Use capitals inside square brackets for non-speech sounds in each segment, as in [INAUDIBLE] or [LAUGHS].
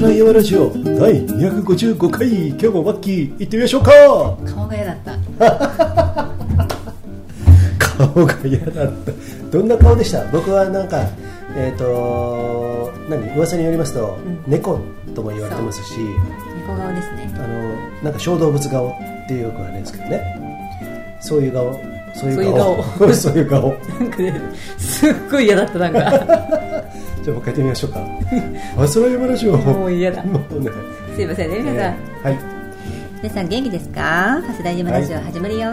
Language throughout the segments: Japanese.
すらいわラジオ第255回今日もマッキー行ってみましょうか。顔が嫌だった。[LAUGHS] 顔が嫌だった。どんな顔でした？僕はなんかえっ、と何？噂によりますと、ん。猫とも言われてますし猫顔ですね。あのなんか小動物顔っていうよく言われるんですけどね。そういう顔。そういう顔。そういう顔。[LAUGHS] なんかねすっごい嫌だったなんか [LAUGHS] じゃあもう一回やってみましょうか。[LAUGHS] あすらいわラジオもう嫌だ。もうね。すいませんね皆さん、えーはい。皆さん元気ですか？ハスライムラジオ始まるよ。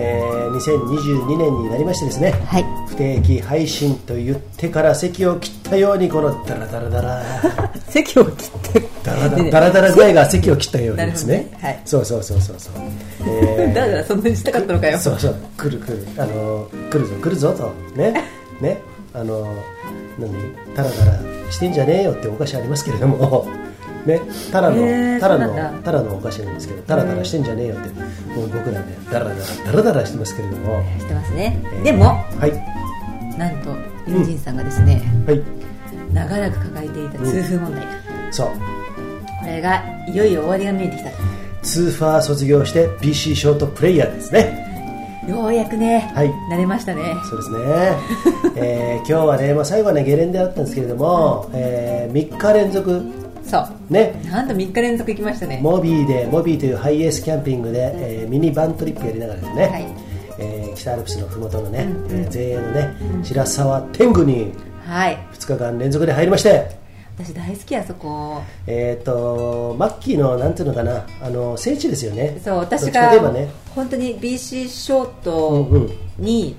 えー2022年になりましてですね。はい。不定期配信と言ってから席を切ったようにこのダラダラダラ。[LAUGHS] 席を切って。ダラダラダラダラ具合が席を切ったようにですね。[LAUGHS] ね。はい。そうそうそうそうそう、えーだからそんなにしたかったのかよ。そうそう。来る来る。あの来るぞ来るぞと。ね。ね。あの何タラダラしてんじゃねえよってお菓子ありますけれども。ねタラの、タラのタラのお菓子なんですけどタラタラしてんじゃねえよってもう僕らねダラダラダラダラしてますけれども、してますね、えーでもはい。なんと友人さんがですね、はい。長らく抱えていた痛風問題。が、そう。これがいよいよ終わりが見えてきた。ツーファー卒業して PC ショートプレイヤーですねようやくね、はい。慣れましたね。そうですね、[LAUGHS] えー今日はね、まあ、最後はねゲレンデだったんですけれども、え3日連続。そう。ね。なんと3日連続行きましたね。モビーでモビーというハイエースキャンピングで、えーミニバントリップやりながらですね、はい。えー北アルプスのふもとのね、うんうん。えー前衛のね、白沢天狗にはい。2日間連続で入りまして私大好きあそこ。えっ、とマッキーのなんていうのかなあの聖地ですよね。そう私が本当に BC ショートうんうん。に、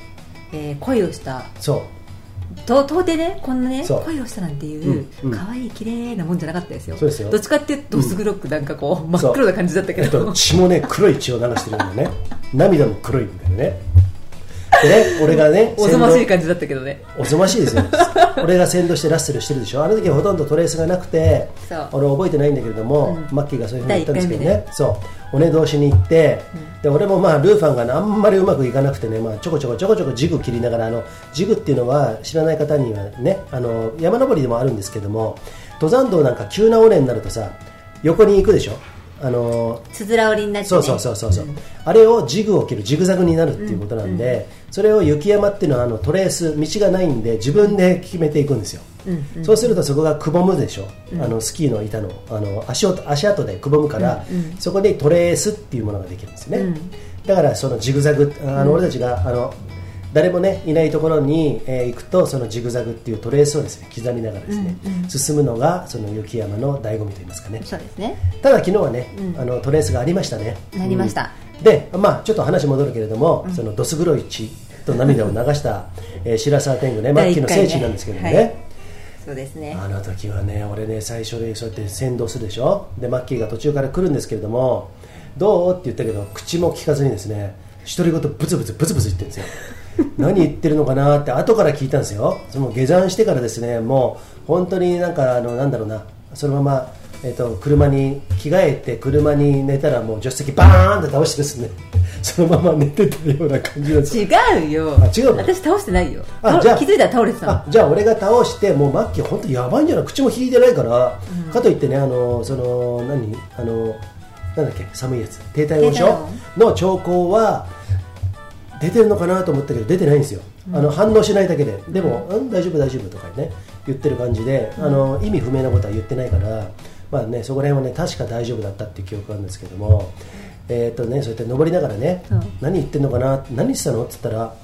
えー恋をした。そう。と到底ねこんなね恋をしたなんていううんうん。可愛い綺麗なもんじゃなかったですよ。そうですよ。どっちかっていうとどす黒くなんかこう、真っ黒な感じだったけえっど、と血もね黒い血を流してるんだよね。涙も黒いんだよねでね俺がねおぞましい先感じだったけどね。導おぞましいですよ。俺が先導してラッセルしてるでしょ。あの時はほとんどトレースがなくて俺覚えてないんだけれども、うん。マッキーがそういうふうに言ったんですけどね。そう。尾根通しに行って、で俺もまあルーファンがねあんまりうまくいかなくてね、まあ、ちょこちょこちょこちょこジグ切りながらあのジグっていうのは知らない方にはねあの山登りでもあるんですけども登山道なんか急な尾根になるとさ横に行くでしょあのつづら折りになって、ね、そうそうそうそうそう、あれをジグを切るジグザグになるっていうことなんで、それを雪山っていうのはあのトレース道がないんで自分で決めていくんですよ、うんそうするとそこがくぼむでしょ、あのスキーの板のあの足音足跡でくぼむから、そこにトレースっていうものができるんですよね、うん。だからそのジグザグあの俺たちがあの誰もねいないところに、えー行くとそのジグザグっていうトレースをですね刻みながらですね、進むのがその雪山の醍醐味といいますかね。そうですね。ただ昨日はね、あのトレースがありましたね。なりました。うん。でまあちょっと話戻るけれども、そのどす黒い血と涙を流した、えー白沢天狗ねマッキーの聖地なんですけどもね。はい。そうですね。あの時はね俺ね最初でそうやって先導するでしょ？でマッキーが途中から来るんですけれどもどう？って言ったけど口も聞かずにですね独り言ブツブツブツブツ言ってるんですよ何言ってるのかなって後から聞いたんですよ。その下山してからですねもう本当になんかあのなんだろうな。そのままえっと車に着替えて車に寝たらもう助手席バーンって倒してですね。[LAUGHS] そのまま寝てたような感じですよ違うよ。あ違うの？私倒してないよ。倒あじゃあ気づいたら倒れてたじゃあ俺が倒してもうマッキー本当やばいんじゃない？口も引いてないから、かといってねあのその何？あのなんだっけ？寒いやつ。低体温症の兆候は出てるのかなと思ったけど出てないんですよ、あの反応しないだけで。でも、うん、大丈夫大丈夫とかね言ってる感じで、あの意味不明なことは言ってないからまあねそこら辺はね確か大丈夫だったっていう記憶があるんですけどもえっ、とねそうやって登りながらね、うん。何言ってんのかな何してたのって言ったら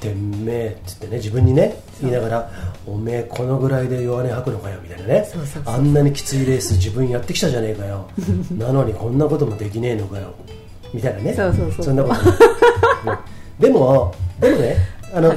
てめえっつってね自分にね言いながらおめえこのぐらいで弱音吐くのかよみたいなね。あんなにきついレース自分やってきたじゃねえかよ。[LAUGHS] なのにこんなこともできねえのかよ。みたいなね。そうそうそう。んなこと、ねでもでもねあの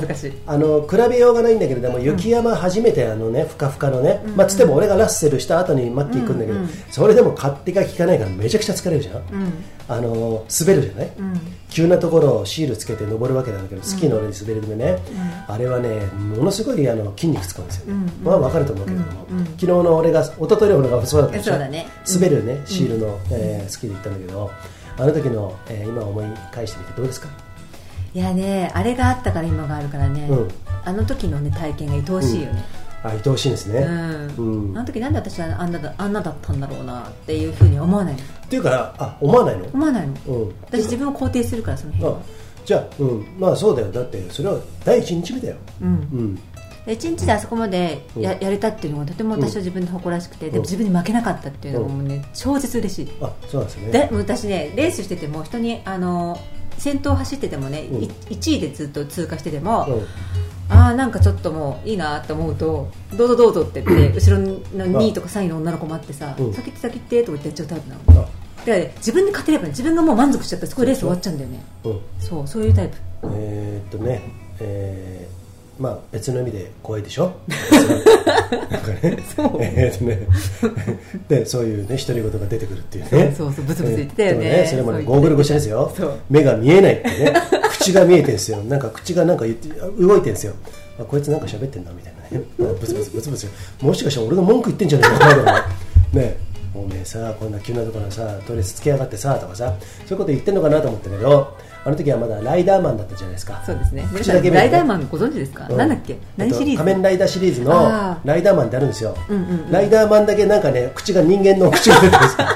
あの比べようがないんだけれども雪山初めてあのねふかふかのね、まあ、つっても俺がラッセルした後にマッキー行くんだけど、うんうんそれでも勝手が効かないからめちゃくちゃ疲れるじゃん、うん。あの滑るじゃない、うん。急なところをシールつけて登るわけなんだけどスキーの上に滑るでね、あれはねものすごいあの筋肉使うんですよ、うんまあ分かると思うけれども、うんうん昨日の俺が一昨日の俺がそうだったでしょ？ね。滑るねシールの、えースキーで行ったんだけどあの時の、えー今思い返してみてどうですか？いやねあれがあったから今があるからね、うん。あの時のね体験が愛おしいよね、あ愛おしいですね、うん。あの時なんで私はあんなだあんなだったんだろうなっていうふうに思わないの。っていうかあ思わないの？思わないの、うん。私自分を肯定するからその辺。あはじゃあ、うん、まあそうだよ。だってそれは第一日目だよ。うん。うん。で一日であそこまでや,、やれたっていうのがとても私は自分で誇らしくて、でも自分に負けなかったっていうのがもうね超絶嬉しい。あそうなんですね。で私ねレースしてても人にあの先頭走っててもね、うん。い1位でずっと通過してても、うん。ああなんかちょっともういいなと思うとどうぞどうぞって言って後ろの2位とか3位の女の子待ってさ、うん。先行って先行ってとか言ってやっちゃうタイプなのあ。だからね自分で勝てればね自分がもう満足しちゃったらそこでレース終わっちゃうんだよね。うん。そうそういうタイプ。えーっとね、えーまあ別の意味で怖いでしょ？なんかねえーっとねでそういうね独り言が出てくるっていうね。そうそうブツブツ言ってたよね。えーでもそれもねゴーグル越しですよ。そう。目が見えないってね。口が見えてるんですよ。なんか口がなんか言って動いてるんですよ。あこいつなんか喋ってんなみたいなね。ブツブツブツブツ。もしかしたら俺の文句言ってんじゃないかね。ねおめえさこんな急なところさとりあえずつけやがってさとかさ。そういうこと言ってんのかなと思ったけどあの時はまだライダーマンだったじゃないですか。そうですね。口だけ見えてライダーマンご存知ですか、うん。なんだっけ？何シリーズ？えっと仮面ライダーシリーズのライダーマンってあるんですよ、うんうんうん。ライダーマンだけなんかね口が人間の口が出てるんですよ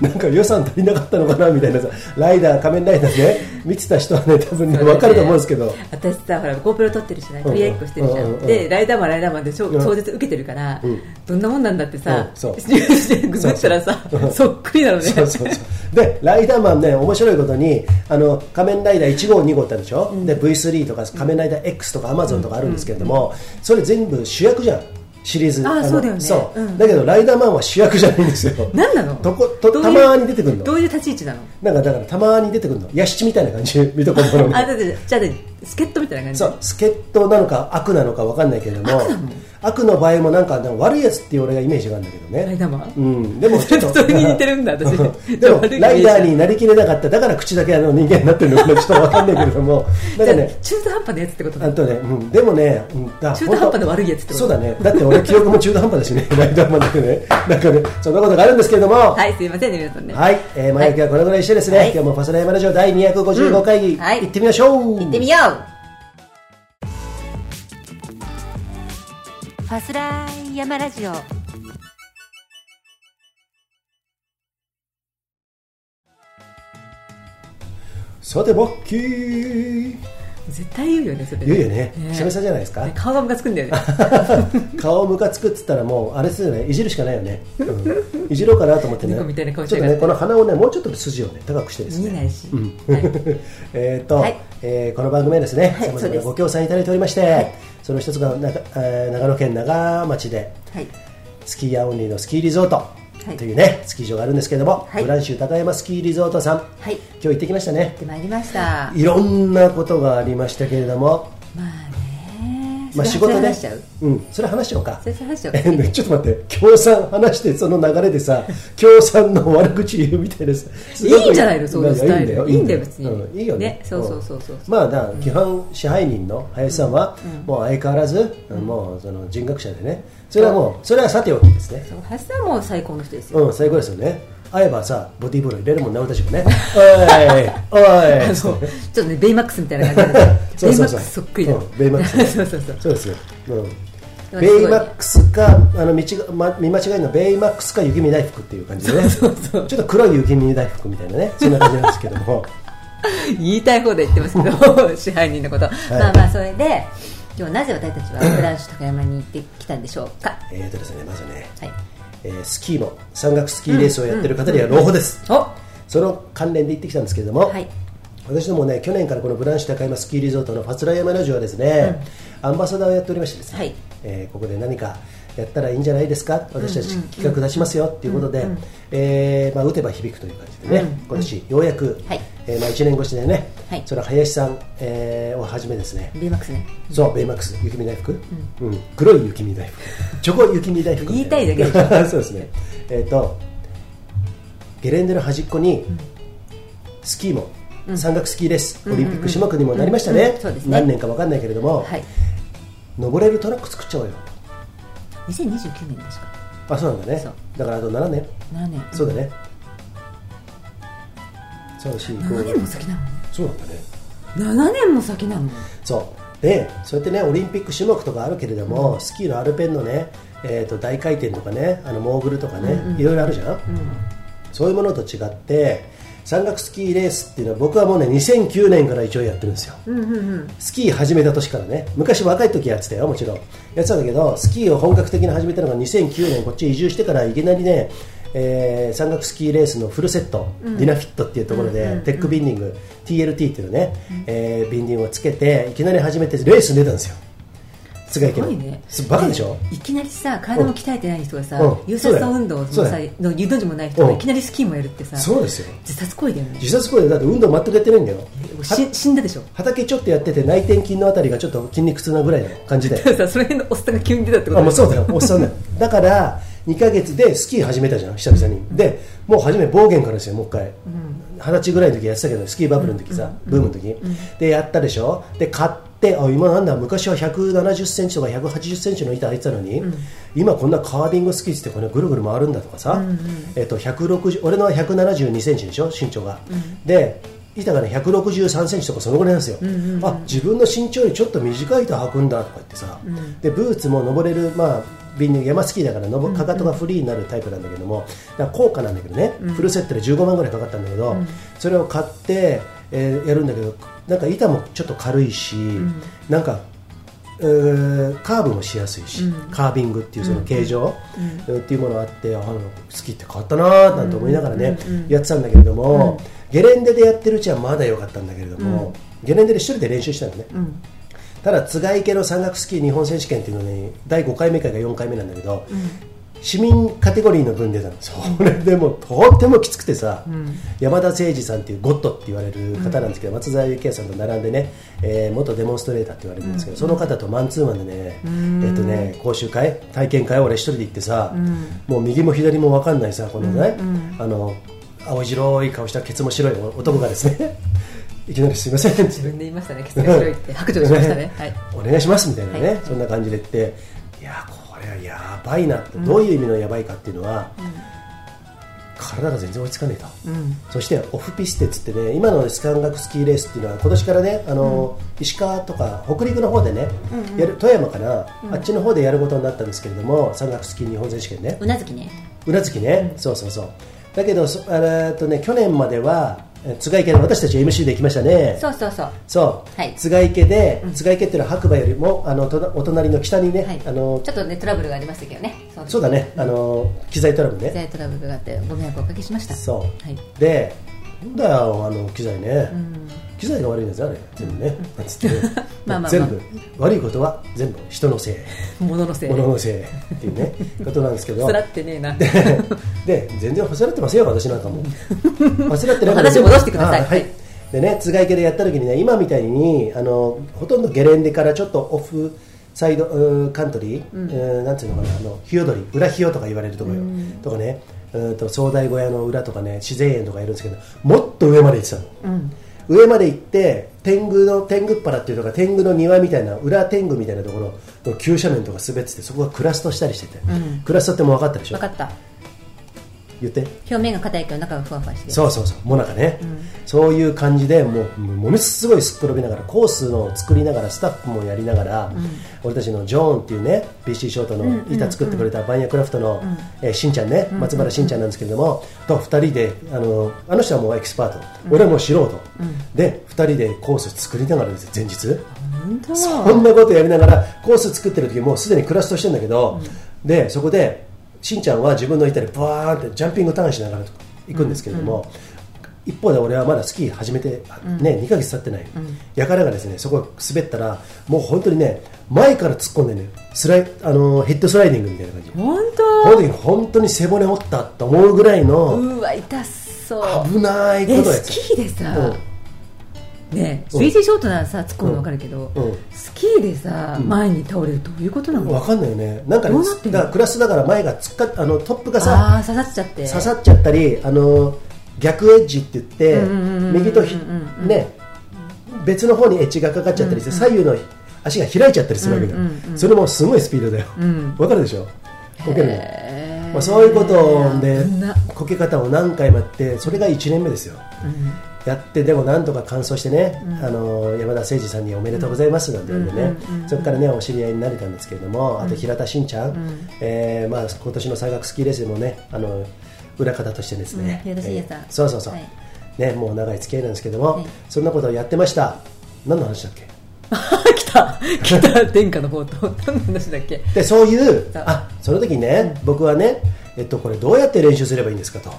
なんか予算足りなかったのかなみたいなさライダー仮面ライダーね見てた人はね多分ね分かると思うんですけど。私さほら GoPro 撮ってるしなうん取り合いっこしてるじゃん、うんうんうん。でライダーマンライダーマンで超絶受けてるから、うん。どんなもんなんだってさうん、そう。ググったらさそうそう。そっくりなのね。そうそうそう。でライダーマンね面白いことにあの仮面ライダー1号2号ってあるでしょ、で V3 とか仮面ライダー X とか Amazon とかあるんですけれども、それ全部主役じゃんシリーズ。のあそうだよね。そう。うん。だけどライダーマンは主役じゃないんですよ。何なの？とことたまに出てくるの。どういう立ち位置なの？なんかだからたまに出てくるの。ヤシチみたいな感じ見とこうものあだってじゃあね助っ人みたいな感じ？そう。助っ人なのか悪なのか分かんないけれども。悪なの？悪の場合もなんかなんか悪いやつっていう俺がイメージがあるんだけどね。ライダーマン？うん、でもちょっと。それに似てるんだ私。[LAUGHS] でも [LAUGHS] ライダーになりきれなかった。だから口だけあの人間になってるのちょっと分かんないけれども。[LAUGHS] なんかじゃあね中途半端なやつってことあとね、うん、でもね、うん、だ中途半端で悪いやつってこと？そうだね。だって俺記憶も中途半端だしね。ライダーマンだけどね。なんかねそんなことがあるんですけれども。はいすいませんね皆さんね。はい、えー、前置きはこれぐらいしてですね、はい。今日もパスラヤマラジオ第255回、うん。はい。行ってみましょう。行ってみようファスライヤマラジオ。さてボッキー。絶対言うよねそれ言うよね。久々じゃないですか？ね顔がムカつくんだよね。[LAUGHS] 顔ムカつくっつったらもうあれですよね。いじるしかないよね、うん、いじろうかなと思ってね。ちょっとねこの鼻をねもうちょっと筋をね高くしてですね。見えないし、うん。はい。[LAUGHS] えーと、はい。えーこの番組はですね、はいご協賛いただいておりまして、その一つがなか、えー長野県長町ではい。スキーヤーオンリーのスキーリゾートい。というね、スキー場があるんですけれども、はい。ブランシュ高山スキーリゾートさん、はい。今日行ってきましたね。行ってまいりました。いろんなことがありましたけれども、まあ仕事ね。話しちゃう？うん、それ話しようか。ちょっと待って。協賛話してその流れでさ協賛の悪口言うみたいなさいいんじゃないの？そういうスタイル。いいん。だよいいんだよ別に。うん。いいよね。ね。そうそうそうそう。まあだ基本支配人の林さんはもう相変わらずもうその人格者でね。それはもうそれはさておきですね。そう。橋さんはもう最高の人ですよ、うん最高ですよね会えばさボディーブロー入れるもんな俺たちもね。[LAUGHS] おいおい。ちょっとねベイマックスみたいな感じで。[LAUGHS] そうそうそう。ベイマックスそっくりだ、うんベイマックス [LAUGHS] そうそうそう。そうですよ、うん、ベイマックスかあの道が、ま、見間違いのベイマックスか雪見大福っていう感じでね。そうそうちょっと黒い雪見大福みたいなね。そんな感じなんですけども。言いたい放題言ってますけど支配人のこと、まあまあそれで今日なぜ私たちはブランシュ高山に行ってきたんでしょうか？えーとですねまずね、はいえースキーも山岳スキーレースをやってる方には朗報です、お。その関連で行ってきたんですけれども、はい。私どもね去年からこのブランシュ高山スキーリゾートのファスラヤマラジオはですね、アンバサダーをやっておりましてですね、はい。えーここで何かやったらいいんじゃないですか？私たち企画出しますよっていうことで、えーまあ、打てば響くという感じでね、うん。今年ようやく、はいえーまあ、1年越しでね、はい。その林さん、えーをはじめですね。ベイマックスね。そうベイマックス。雪見大福、うん。黒い雪見大福。チョコ雪見大福。言いたいだけでしょ。[LAUGHS] そうですね。えっ、とゲレンデの端っこに、スキーも、山岳スキーレース、オリンピック種目にもなりましたね,、ね。何年か分かんないけれども、はい。登れるトラック作っちゃおうよ。2029年ですか。あそうなんだね。そう。だからあと7年。7年。そうだね。3 4 5 7年も先なの？そうなんだね。7年も先なの？そう。でそうやってねオリンピック種目とかあるけれども、スキーのアルペンのね、えー、と大回転とかねあのモーグルとかね、いろいろあるじゃん、そういうものと違って山岳スキーレースっていうのは僕はもうね2009年から一応やってるんですよ、スキー始めた年からね。昔若い時やってたよもちろん。やってたんだけどスキーを本格的に始めたのが2009年こっち移住してからいきなりねえー、山岳スキーレースのフルセット、ディナフィットっていうところで、テックビンディング TLT っていうのね、えービンディングをつけていきなり始めてレースに出たんですよ。すごいね。バカでしょ？いきなりさ体も鍛えてない人がさ、うん。有酸素運動もさの有道時もない人がうん。いきなりスキーもやるってさそうですよ。自殺行為だよね。自殺行為でだって運動全くやってないんだよ。し死んだでしょ？畑ちょっとやってて内転筋のあたりがちょっと筋肉痛なぐらいの感じで [LAUGHS] その辺のおっさんが急に出たってことあもうそうだよ。おっさんだよ。だから2ヶ月でスキー始めたじゃん久々に。でもう初め暴言からですよもう一回。二十歳ぐらいの時やってたけどスキーバブルの時さ、ブームの時、でやったでしょ？で買ってあ今なんだ？昔は1 7 0センチとか1 8 0センチの板入ってたのに、今こんなカービングスキーってこれぐるぐる回るんだとかさ、えっと160俺のは1 7 2センチでしょ？身長が、で板がね163センチとかそのぐらいなんですよ、あ自分の身長よりちょっと短い板履くんだとか言ってさ、でブーツも登れるまあビンディング山スキーだから登かかとがフリーになるタイプなんだけどもだ高価なんだけどね、フルセットで15万ぐらいかかったんだけど、それを買って、えーやるんだけどなんか板もちょっと軽いし、なんかえーカーブもしやすいし、カービングっていうその形状、っていうものがあってあのスキーって変わったなーなんて思いながらね、やってたんだけれども、ゲレンデでやってるうちはまだ良かったんだけれども、ゲレンデで一人で練習したのね、ただ津賀池の山岳スキー日本選手権っていうのに第5回目か4回目なんだけど、市民カテゴリーの分出たのそれでもとってもきつくてさ、山田誠二さんっていうゴッドって言われる方なんですけど、松沢幸也さんと並んでね、えー元デモンストレーターって言われるんですけど、その方とマンツーマンでね,、えっとね講習会体験会を俺一人で行ってさ、もう右も左も分かんないさこのね、あの青白い顔したケツも白い男がですねいきなりすいません。って自分で言いましたね、キスが白いって白状しましたね。はい。お願いしますみたいなね、はい。そんな感じで言って。いやこれはやばいなって、どういう意味のやばいかっていうのは、体が全然追いつかねえと、そしてオフピステっつってね今の山岳スキーレースっていうのは今年からねあの、石川とか北陸の方でね、やる富山かな、あっちの方でやることになったんですけれども山岳スキー日本選手権ね。うなずきね。うなずきね、そうそうそう。だけどそあれとね去年まではえ津賀池の私たち MC で行きましたねそうそうそう。そう、はい津賀池で、津賀池っていうのは白馬よりもあのとお隣の北にね、はい。あのちょっとね、トラブルがありましたけどね。そそうだね、あの機材トラブルね、機材トラブルがあってご迷惑をおかけしました。そう、はい。でなんだよあの機材ね、機材が悪いんですよあれ。全部ね、なんつってね。[LAUGHS] まあまあまあ。全部悪いことは全部人のせい。物のせい。物のせい。っていうね [LAUGHS] ことなんですけど。つらってねえな。[LAUGHS] でで全然忘れてますよ私なんかも。忘れてない話戻してください。あはい。でね津賀池でやった時にね今みたいにあのほとんどゲレンデからちょっとオフサイドカントリー、うーなんていうのかなあの日踊り裏日よとか言われるところよ、とかね。うーんと壮大小屋の裏とかね自然園とかいるんですけどもっと上まで行ってたの、上まで行って天狗の天狗っ腹っていうのが天狗の庭みたいな裏天狗みたいなところの急斜面とか滑っててそこがクラストしたりしてて、クラストってもう分かったでしょ？分かった。言って。表面が硬いけど中がふわふわしてる。そうそうそう。もなかね、そういう感じでもうものすごいすっ転びながらコースを作りながらスタッフもやりながら、俺たちのジョーンっていうね BC ショートの板作ってくれたバンヤクラフトの、えーしんちゃんね松原しんちゃんなんですけれども、と2人であのあの人はもうエキスパート、俺はもう素人、で2人でコース作りながらですよ前日。本当そんなことやりながらコース作ってる時もうすでにクラストしてるんだけど、でそこでしんちゃんは自分の板でバーンってジャンピングターンしながら行くんですけれども、一方で俺はまだスキー始めて、ね2ヶ月経ってない、やからがですねそこ滑ったらもう本当にね前から突っ込んでねスライあのヘッドスライディングみたいな感じ。本この時本当に背骨折ったと思うぐらい当のうわ痛そう。危ないこえとをやってスキーでさねうん。3G ショートならさ突っ込むの分かるけどうん。スキーでさ前に倒れるとどういうことなの？わかんないよね。なんかねだからクラスだから前がつっかあのトップがさ刺さっちゃって。刺さっちゃったりあの逆エッジって言ってうんうんうんうん右とひね別の方にエッジがかかっちゃったりして左右の足が開いちゃったりするわけだよ。うんうんうん。それもすごいスピードだよ。ん。わかるでしょ？こけるの。まあそういうことでこけ方を何回もやってそれが1年目ですよやってでもなんとか完走してね、あの山田誠司さんにおめでとうございますなんて言うんでね、そこからねお知り合いになれたんですけれども、あと平田真ちゃん、えーまあ、今年の山岳スキーレースでもねあの裏方としてですね、うん。平田真也さん。えーそうそうそう、はい。ね、もう長い付き合いなんですけども、はい。そんなことをやってました。何の話だっけ？[LAUGHS] 来た。来た。[LAUGHS] 殿下の方と何の話だっけ？でそういうあその時にね、僕はね、えっと、これどうやって練習すればいいんですかと、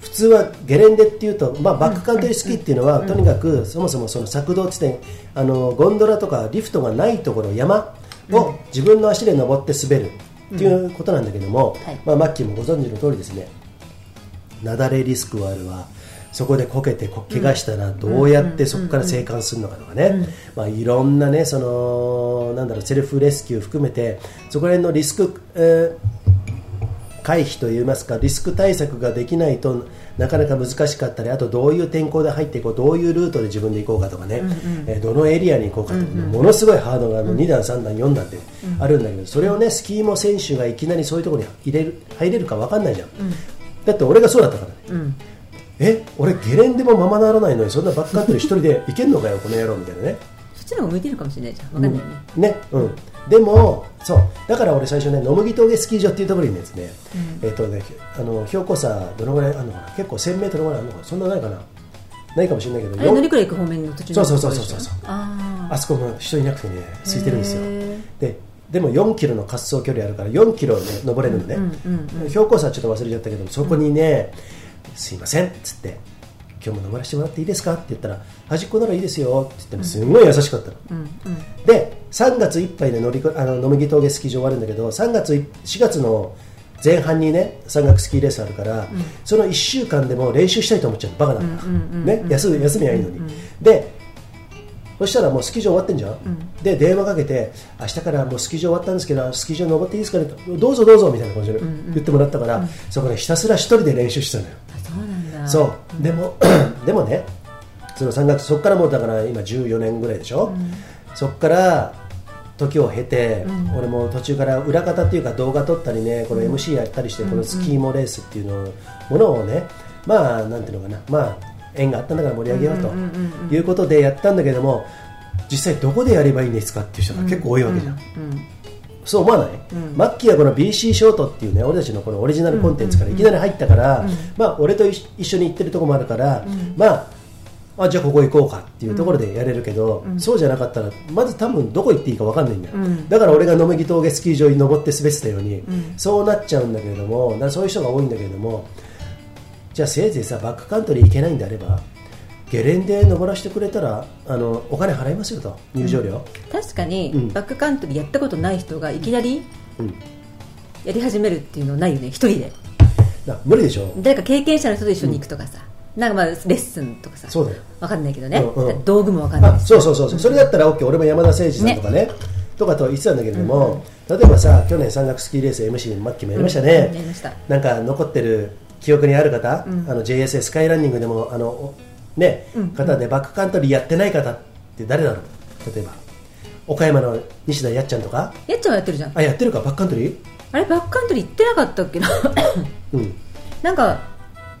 普通はゲレンデっていうと、まあ、バックカントリースキーっていうのは、とにかくそもそもその策動地点あのゴンドラとかリフトがないところ山を自分の足で登って滑る。っていうことなんだけども、はい。まあ、マッキーもご存知の通りですね。雪崩リスクはあるわ。そこでこけてこ怪我したらどうやってそこから生還するのかとかね、まあ、いろんなねそのなんだろうセルフレスキュー含めてそこら辺のリスク、えー回避といいますかリスク対策ができないとなかなか難しかったりあとどういう天候で入っていこうどういうルートで自分で行こうかとかね、えーどのエリアに行こうかとか、ものすごいハードルがあの2段3段4段ってあるんだけど、それをねスキーモ選手がいきなりそういうところに入れる入れるか分かんないじゃん、だって俺がそうだったからね、うん。え俺ゲレンデもままならないのにそんなバックカントリー一人で行けんのかよこの野郎みたいなね。[LAUGHS] そっちの方が向いてるかもしれないじゃん。分かんないよね、ね、うん、でもそうだから俺最初ね野麦峠スキー場っていうところにですね、えっ、とねあの標高差どのぐらいあるのかな結構1000メートルぐらいあるのかなそんなないかな。ないかもしれないけど乗り換え行く方面の途中のそうそうそうそうそう。ああそこも人いなくてね空いてるんですよ。へででも4キロの滑走距離あるから4キロね登れるのね、標高差はちょっと忘れちゃったけどそこにね、すいませんっつって今日も登らせてもらっていいですか？って言ったら端っこならいいですよって言ってもすごい優しかったの、うんうんで3月いっぱいで乗りこあの野麦峠スキー場終わるんだけど3月い4月の前半にね山岳スキーレースあるから、その1週間でも練習したいと思っちゃうバカだから、ね、休休みはいいのに、でそしたらもうスキー場終わってんじゃん、で電話かけて明日からもうスキー場終わったんですけどスキー場登っていいですか？ねどうぞどうぞみたいな感じで言ってもらったから、そこでひたすら一人で練習してたのよあそう。でも [CLEARS THROAT] でもねその3月そこからもうだから今14年ぐらいでしょ、そこから時を経て、俺も途中から裏方っていうか動画撮ったりねこの MC やったりして、このスキーモレースっていうのものをねまあなんていうのかな。まあ縁があったんだから盛り上げようということでやったんだけども実際どこでやればいいんですかっていう人が結構多いわけじゃん、そう思わない、マッキーはこの BC ショートっていうね俺たちのこのオリジナルコンテンツからいきなり入ったから、まあ俺と一一緒に行ってるところもあるから、まああじゃあここ行こうかっていうところでやれるけど、そうじゃなかったらまず多分どこ行っていいか分かんないんだよ、だから俺が野麦峠スキー場に登って滑ってたように、そうなっちゃうんだけれどもだそういう人が多いんだけれどもじゃあせいぜいさバックカントリー行けないんであればゲレンデ登らせてくれたらあのお金払いますよと入場料、確かに、うん。バックカントリーやったことない人がいきなりうん。やり始めるっていうのないよね一人で。な無理でしょ。誰か経験者の人と一緒に行くとかさ、なんかまあレッスンとかさそうだよ。わかんないけどね、うんうん。道具もわかんないそうそうそうそう、それだったら OK 俺も山田誠司さんとかねとかと言ってたんだけれども、例えばさ去年山岳スキーレース MC マッキーもやりましたね、うんやりました。なんか残ってる記憶にある方、あの JSA スカイランニングでもあのおね、方でバックカントリーやってない方って誰だろう？例えば岡山の西田やっちゃんとか？やっちゃんはやってるじゃん。あやってるか？バックカントリー？あれバックカントリー行ってなかったっけ？なうん。[COUGHS] なんか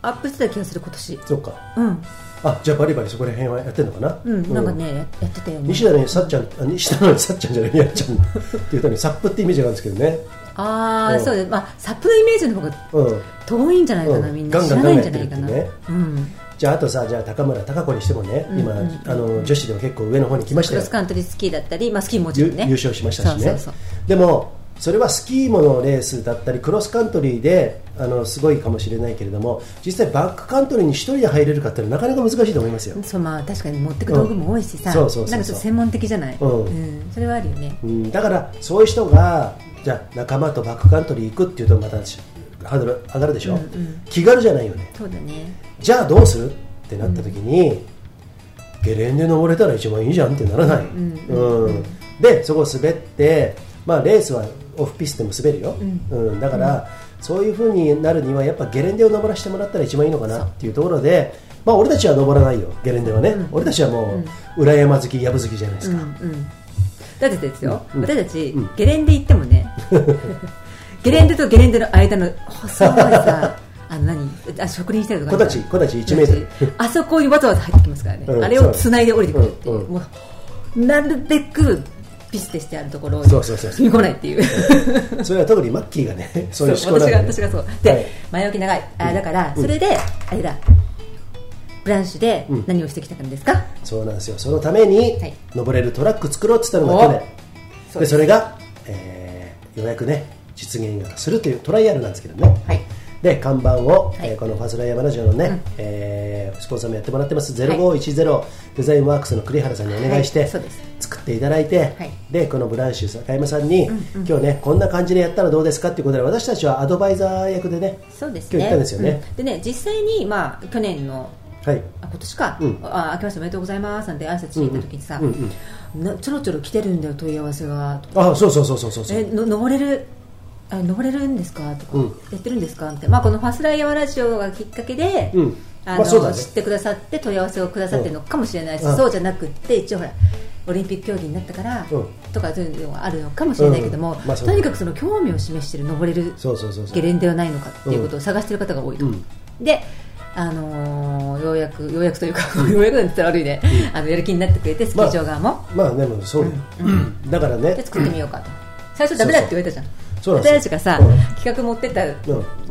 アップしてた気がする今年。そっか。うん。あじゃあバリバリそこら辺はやってるのかな？うん、なんかねややってたよね。西田のさっちゃんあ西田のさっちゃんじゃないやっちゃん。って言ったのにサップってイメージがあるんですけどね。ああ、うん。そうですまあサプのイメージの方がうん。遠いんじゃないかな、うん。みんな。知らないんじゃないかなガンガンやってるってうんじゃああとさじゃあ高村貴子にしてもね、今あの女子でも結構上の方に来ましたよ。クロスカントリースキーだったり、まあ、スキーもちゆろんね。優勝しましたしね。でもそれはスキーモのレースだったりクロスカントリーであのすごいかもしれないけれども実際バックカントリーに一人で入れるかってなかなか難しいと思いますよ、そうまあ確かに持ってく道具も多いしさ、うんそうそうそうそう。なんかちょっと専門的じゃない、うん。それはあるよね。うん、だからそういう人がじゃあ仲間とバックカントリー行くっていうとまたハードル上がるでしょ、気軽じゃないよね。そうだねじゃあどうする？ってなった時に、ゲレンデ登れたら一番いいじゃんってならない、うん。でそこを滑って、まあ、レースはオフピスでも滑るよ、うん。だから、そういう風になるにはやっぱゲレンデを登らせてもらったら一番いいのかなっていうところで、まあ、俺たちは登らないよ。ゲレンデはね、俺たちはもう裏山好き藪好きじゃないですか、うん。だってですよ、うん。私たち、ゲレンデ行ってもね [LAUGHS] ゲレンデとゲレンデの間の細いさあの何？あ職人してると小か立ち小立ち1メートル。あそこにわざわざ入ってきますからね、うん。あれをつないで降りてくるっていう、う。んうん。もうなるべくピステしてあるところをそうそうそう踏み込まないっていう。それは特にマッキーがね [LAUGHS] そういうそう私が私がそう。で、はい。前置き長い。あだからそれで、あれだ。ブランシュでうん。何をしてきたんですか、そうなんですよ。そのためにはい。登れるトラック作ろうって言ったのおが去年。そでそれが、えーようやくね実現するというトライアルなんですけどね、はいで看板を、はい。えーこのファスライヤマラジオのね、うん。えースポンサーもやってもらってます。0510、デザインワークスの栗原さんにお願いして、はい。作っていただいて、はい。でこのブランシュ坂山さんに、うんうん。今日ねこんな感じでやったらどうですかっていうことで私たちはアドバイザー役でねそうですね。今日行ったんですよね、うん。でね実際に、まあ、去年のはい。あ今年か、うん。あ明けましておめでとうございますなんて挨拶しに行った時にさ、うんうんちょろちょろ来てるんだよ問い合わせがあそうそうそうそうそうそう。えの登れるあ登れるんですか？とか、うんやってるんですか？って、まあ、このファスライヤーラジオがきっかけで、うん。あのまあね。知ってくださって問い合わせをくださってるのかもしれないし、うん。そうじゃなくって一応ほらオリンピック競技になったから、うん。とかそういうのがあるのかもしれないけども、うん。まあそうとにかくその興味を示している登れるゲレンデはないのかっていうことを探している方が多いと、うん。で、あのーようやくようやくというか、[LAUGHS] ようやくなんて言ったら悪いね、あのやる気になってくれてスキー場側も、まあでもそうだからね。で作ってみようかと。最初ダメだって言われたじゃん私たちがさ、うん。企画持ってった、ん。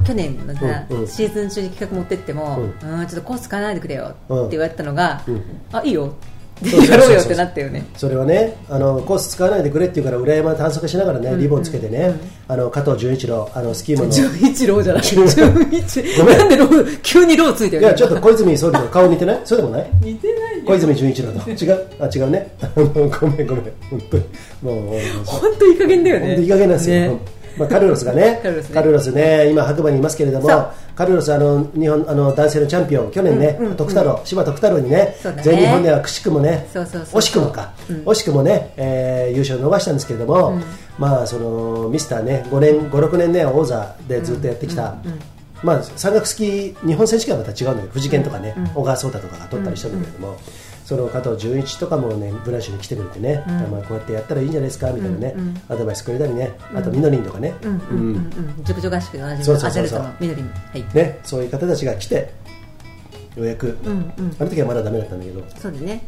去年のさ、シーズン中に企画持ってっても、ううん、ちょっとコース使わないでくれよってうん。言われたのが、うん。あいいよ。やろうよってなったよね。それはねあのコース使わないでくれって言うから裏山探索しながらねリボンつけてね、あの加藤純一郎あのスキーモの。純一郎じゃない。[LAUGHS] 純純一。ごめん。なんでロー急にローついてるいやちょっと小泉総理の [LAUGHS] 顔似てない？そうでもない？似てない小泉純一郎と。違う？あ違うね。[LAUGHS] ごめんごめん。本当に。もう本当いい加減だよね。いい加減なんですよ、ねまあ、カルロスがねカルロスね。カルロスね今白馬にいますけれどもカルロスあの日本あの男性のチャンピオン去年ね、うんうんうん。徳太郎柴徳太郎にねね。全日本ではくしくもねそうそうそう惜しくもか、うん。惜しくもね、えー優勝を逃したんですけれども、うん。まあそのミスターね5年56年ね王座でずっとやってきた、うんうん。まあ、山岳スキー日本選手権はまた違うんだけど藤健とかね、うん小川颯太とかが取ったりしたんだけれども、その加藤純一とかもねブランシュに来てくれてね、うん。まあ、こうやってやったらいいんじゃないですかみたいなね、うんうん。アドバイスくれたりねあとみのりんとかね、うんうんうんうん。熟女合宿で同じそうそうそうそう。アジャルトの緑にはい。ねそういう方たちが来てようやく、うんうん。あの時はまだダメだったんだけど、そうですね。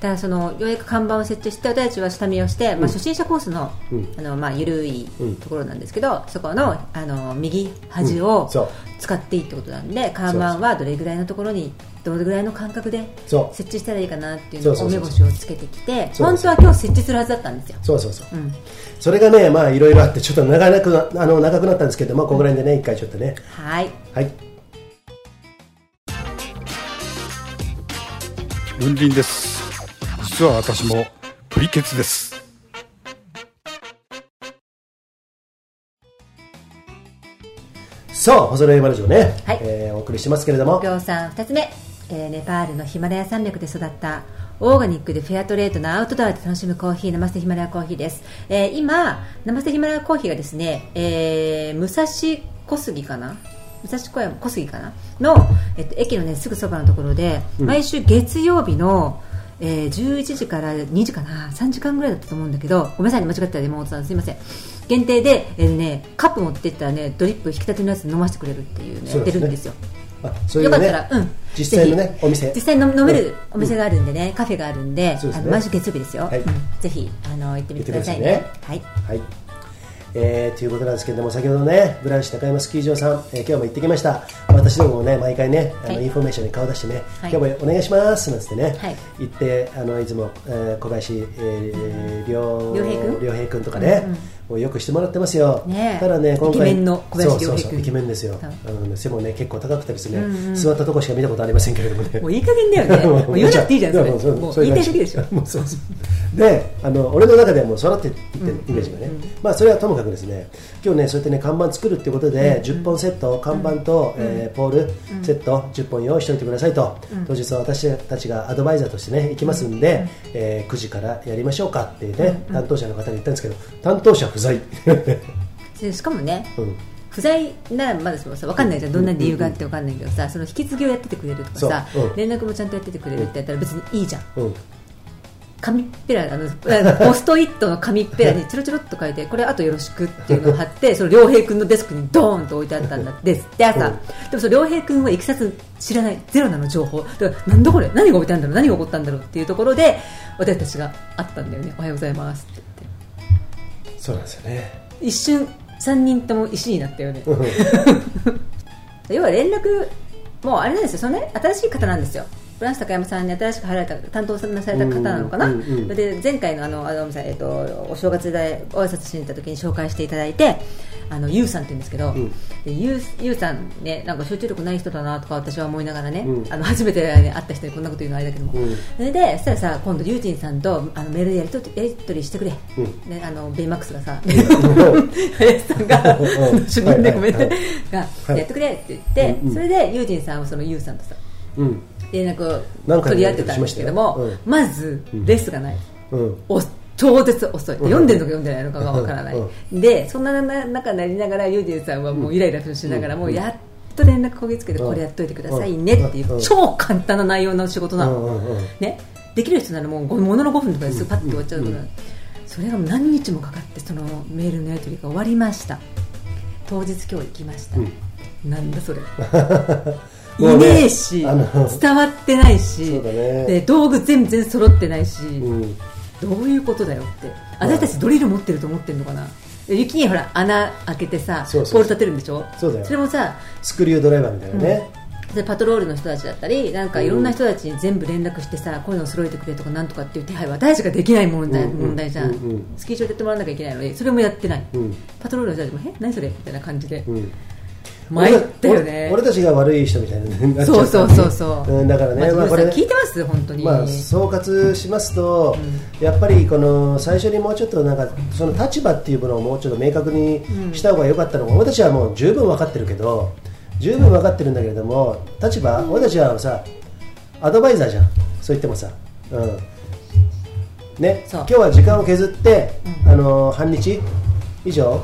だからそのようやく看板を設置して私たちは下見をして、まあ、初心者コースの,、うん。あのまあ、緩いうん。ところなんですけど、そこのあの右端を使っていいってことなんで、看板はどれぐらいのところにどれぐらいの間隔でそう。設置したらいいかなっていうのを目星をつけてきて本当は今日設置するはずだったんですよ、そうそうそう。うん、それがねまあいろいろあってちょっと長くなあの長くなったんですけどもここら辺でね一回ちょっとね。はい。はい文林です。実は私もプリケツです。さあ細野山ラジオね、はい。えーお送りしてますけれども。目標さん2つ目、えーネパールのヒマラヤ山脈で育ったオーガニックでフェアトレードなアウトドアで楽しむコーヒーナマステヒマラヤコーヒーです、えー今ナマステヒマラヤコーヒーがですね、えー武蔵小杉かな武蔵小山小杉かな？の、えっと、駅の、ね、すぐそばのところで、毎週月曜日の、えー11時から2時かな？3時間ぐらいだったと思うんだけどごめんなさいね間違ってたら山本さんすいません。限定で、えーね、カップ持ってったらねドリップ挽きたてのやつ飲ませてくれるっていうねやってるんですよ。ういうねよかったら、うん、実際のねお店。実際に飲飲めるお店があるんでね、カフェがあるんで、ね。あの毎週月曜日ですよ、はい。うん。ぜひあの行ってみてくださいね。行ってくはい。はい、えーということなんですけれども先ほどねブランシュ高山スキー場さん、えー今日も行ってきました。私どももね毎回ねあの、はいインフォメーションに顔出してね、はい。今日もお願いしますなんつってね、はい。行ってあのいつも、えー小林、えー、良平君とかね、うんうんもうよくしてもらってますよ、ねえ。ただね今回イケメンの小林そうそうイケメンですよ、そううん、背もね結構高くてですね、うんうん。座ったとこしか見たことありませんけれどもね。[LAUGHS] もういい加減だよね。[LAUGHS] もう言わなくていいじゃんそれやもうもう言いたいだけでしょ [LAUGHS] もうそうそう。であの俺の中ではもう育っていってるイメージがね、まあそれはともかくですね今日ねそうやってね看板作るっていうことで、10本セット看板と、えーポールセット10本用意しておいてくださいと、当日は私たちがアドバイザーとしてね行きますんで、えー9時からやりましょうかってね、担当者の方に言ったんですけど担当者不在、でしかもねうん。不在ならまだしもさ分かんないじゃん。どんな理由があって分かんないけどさその引き継ぎをやっててくれるとかさ連絡もちゃんとやっててくれるってやったら別にいいじゃん。うん、紙っぺらあのポストイットの紙っぺらにチロチロっと書いてこれあとよろしくっていうのを貼ってその良平君のデスクにドーンと置いてあったんだですって。朝、うん。でもその良平君はいきさつ知らない。ゼロなの情報。だからなんだこれ何が置いてあるんだろう。何が起こったんだろうっていうところで私たちがあったんだよね。おはようございますってそうなんですよね。一瞬3人とも石になったよね。うん。[LAUGHS] 要は連絡もうあれなんですよ。そのね新しい方なんですよフランス高山さんに新しく入られた担当された方なのかな、うんうんうんで前回のあのあのえっとお正月でご挨拶しに行った時に紹介していただいてあのユウさんって言うんですけど、ん。でユウユウさんねなんか集中力ない人だなとか私は思いながらね、うん。あの初めて、ね、会った人にこんなこと言うのあれだけども、うん。それでそしたらさ今度ユージンさんとあのメールでやりとやり取りしてくれ、うん。ね、あのベイマックスがさ林さんがうん。主任でごめん。ねはいはいがはいやってくれって言って、うん。うん。それでユージンさん。はそのユウさん。とさうん連絡を取り合ってたんですけども、まずレスがない、うん。お超絶遅い読んでるのか読んでないのかがわからない、うん。でそんな中になりながらユージンさんはもうイライラしながら、うん。もうやっと連絡こぎつけてうん。これやっといてくださいねっていううん。超簡単な内容の仕事なの、うん。うん。うん。ね、できる人ならもうごものの5分とかですぐパッと終わっちゃうか。ら、うん。それが何日もかかってそのメールのやり取りが終わりました。当日今日行きました、うん。なんだそれ [LAUGHS] いねえしあの伝わってないしね。で道具全然揃ってないし、うん。どういうことだよって。私たちドリル持ってると思ってるのかな。で雪にほら穴開けてさそうそうポール立てるんでしょ？そうだよ。れもさスクリュードライバーみたいなね、でパトロールの人たちだったりなんかいろんな人たちに全部連絡してさ、こういうのを揃えてくれとかなんとかっていう手配は私たちができない問題,、うんうん問題じゃん、うん。うん。スキー場でやってもらわなきゃいけないのにそれもやってない、うん。パトロールの人たちもえ何それ？みたいな感じで、うん参ったよね。俺俺たちが悪い人みたいになっちゃそうそうそうそう、うん、だからね、まあ、まあ、これ聞いてます？本当に、まあ、総括しますと、やっぱりこの最初にもうちょっとなんかその立場っていうものをもうちょっと明確にした方が良かったのが、俺たちはもう十分分かってるけど十分分かってるんだけれども立場、俺たちはさアドバイザーじゃん。そう言ってもさ、うん。ね、今日は時間を削って、あの半日以上、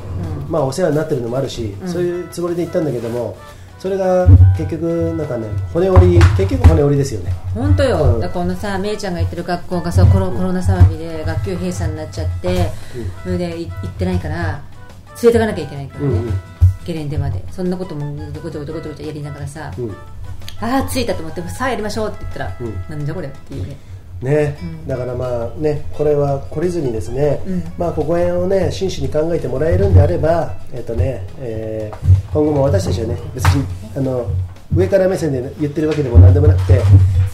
まあ、お世話になってるのもあるし、そういうつもりで行ったんだけどもそれが結局なんかね骨折り結局骨折りですよね。本当よ、うん。だからこのさめいちゃんが行ってる学校がさコロコロナ騒ぎで学級閉鎖になっちゃって、それでい行ってないから連れてかなきゃいけないからね、うんうん。ゲレンデまで。そんなこともごちょごちょごちちょやりながらさ、うん。ああ着いたと思ってさあやりましょうって言ったら、うん。なんじゃこれっていうねね、だからまあねこれは懲りずにですね、うん。まあここへをね真摯に考えてもらえるんであればえっ、とね、えー今後も私たちはね別にあの上から目線で言ってるわけでもなんでもなくて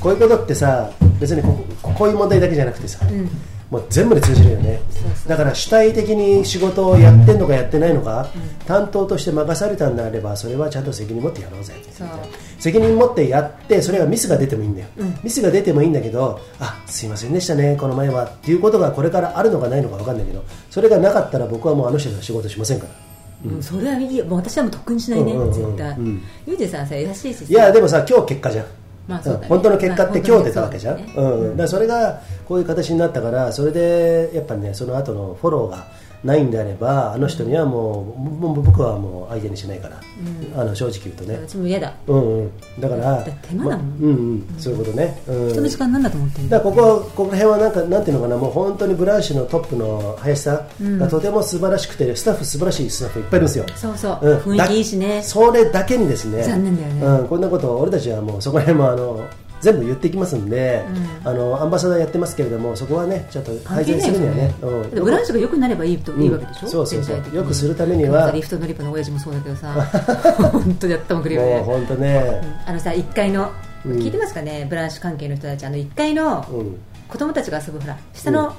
こういうことってさ別にこここういう問題だけじゃなくてさ、んもう全部で通じるよね。だから主体的に仕事をやってんのかやってないのか、担当として任されたんであればそれはちゃんと責任持ってやろうぜ責任持ってやってそれがミスが出てもいいんだよ、ミスが出てもいいんだけどあすいませんでしたねこの前はっていうことがこれからあるのかないのか分かんないけどそれがなかったら僕はもうあの人とは仕事しませんから。うん。それはいいよ。もう私はもうとっくにしないね、うんうんうん絶対、うんゆうじさんさ優しいしさ。いやでもさ今日結果じゃん、まあねん。本当の結果ってまあ今日出たわけじゃん、本当にそうだね。うん。だそれがこういう形になったからそれでやっぱりねその後のフォローがないんであればあの人にはもうもう僕はもう相手にしないから、あの正直言うとね、私も嫌だ。うんうん、だから手間だもん。まうんうん、そういうことね、うん、人の時間なんだと思ってんだここここら辺はなんかなんていうのかなもう本当にブランシュのトップの林さん。がとても素晴らしくてスタッフ素晴らしいスタッフいっぱいいるんですよ。そうそう、うん。雰囲気いいしね。だそれだけにですね。残念だよね。うん、こんなことを俺たちはもうそこら辺もあの全部言っていきますんで、あのアンバサダーやってますけれどもそこはねちょっと改善するにはね関係ないようん。でブランシュが良くなればいいと、うんいいわけでしょ？そうそうそう。全体的良くするためには。リフト乗り場の親父もそうだけどさ [LAUGHS] 本当にやったもんくるよね。本当ね、あのさ1階の、うん。聞いてますかね？ブランシュ関係の人たちあの1階のうん、子供たちが遊ぶほら下の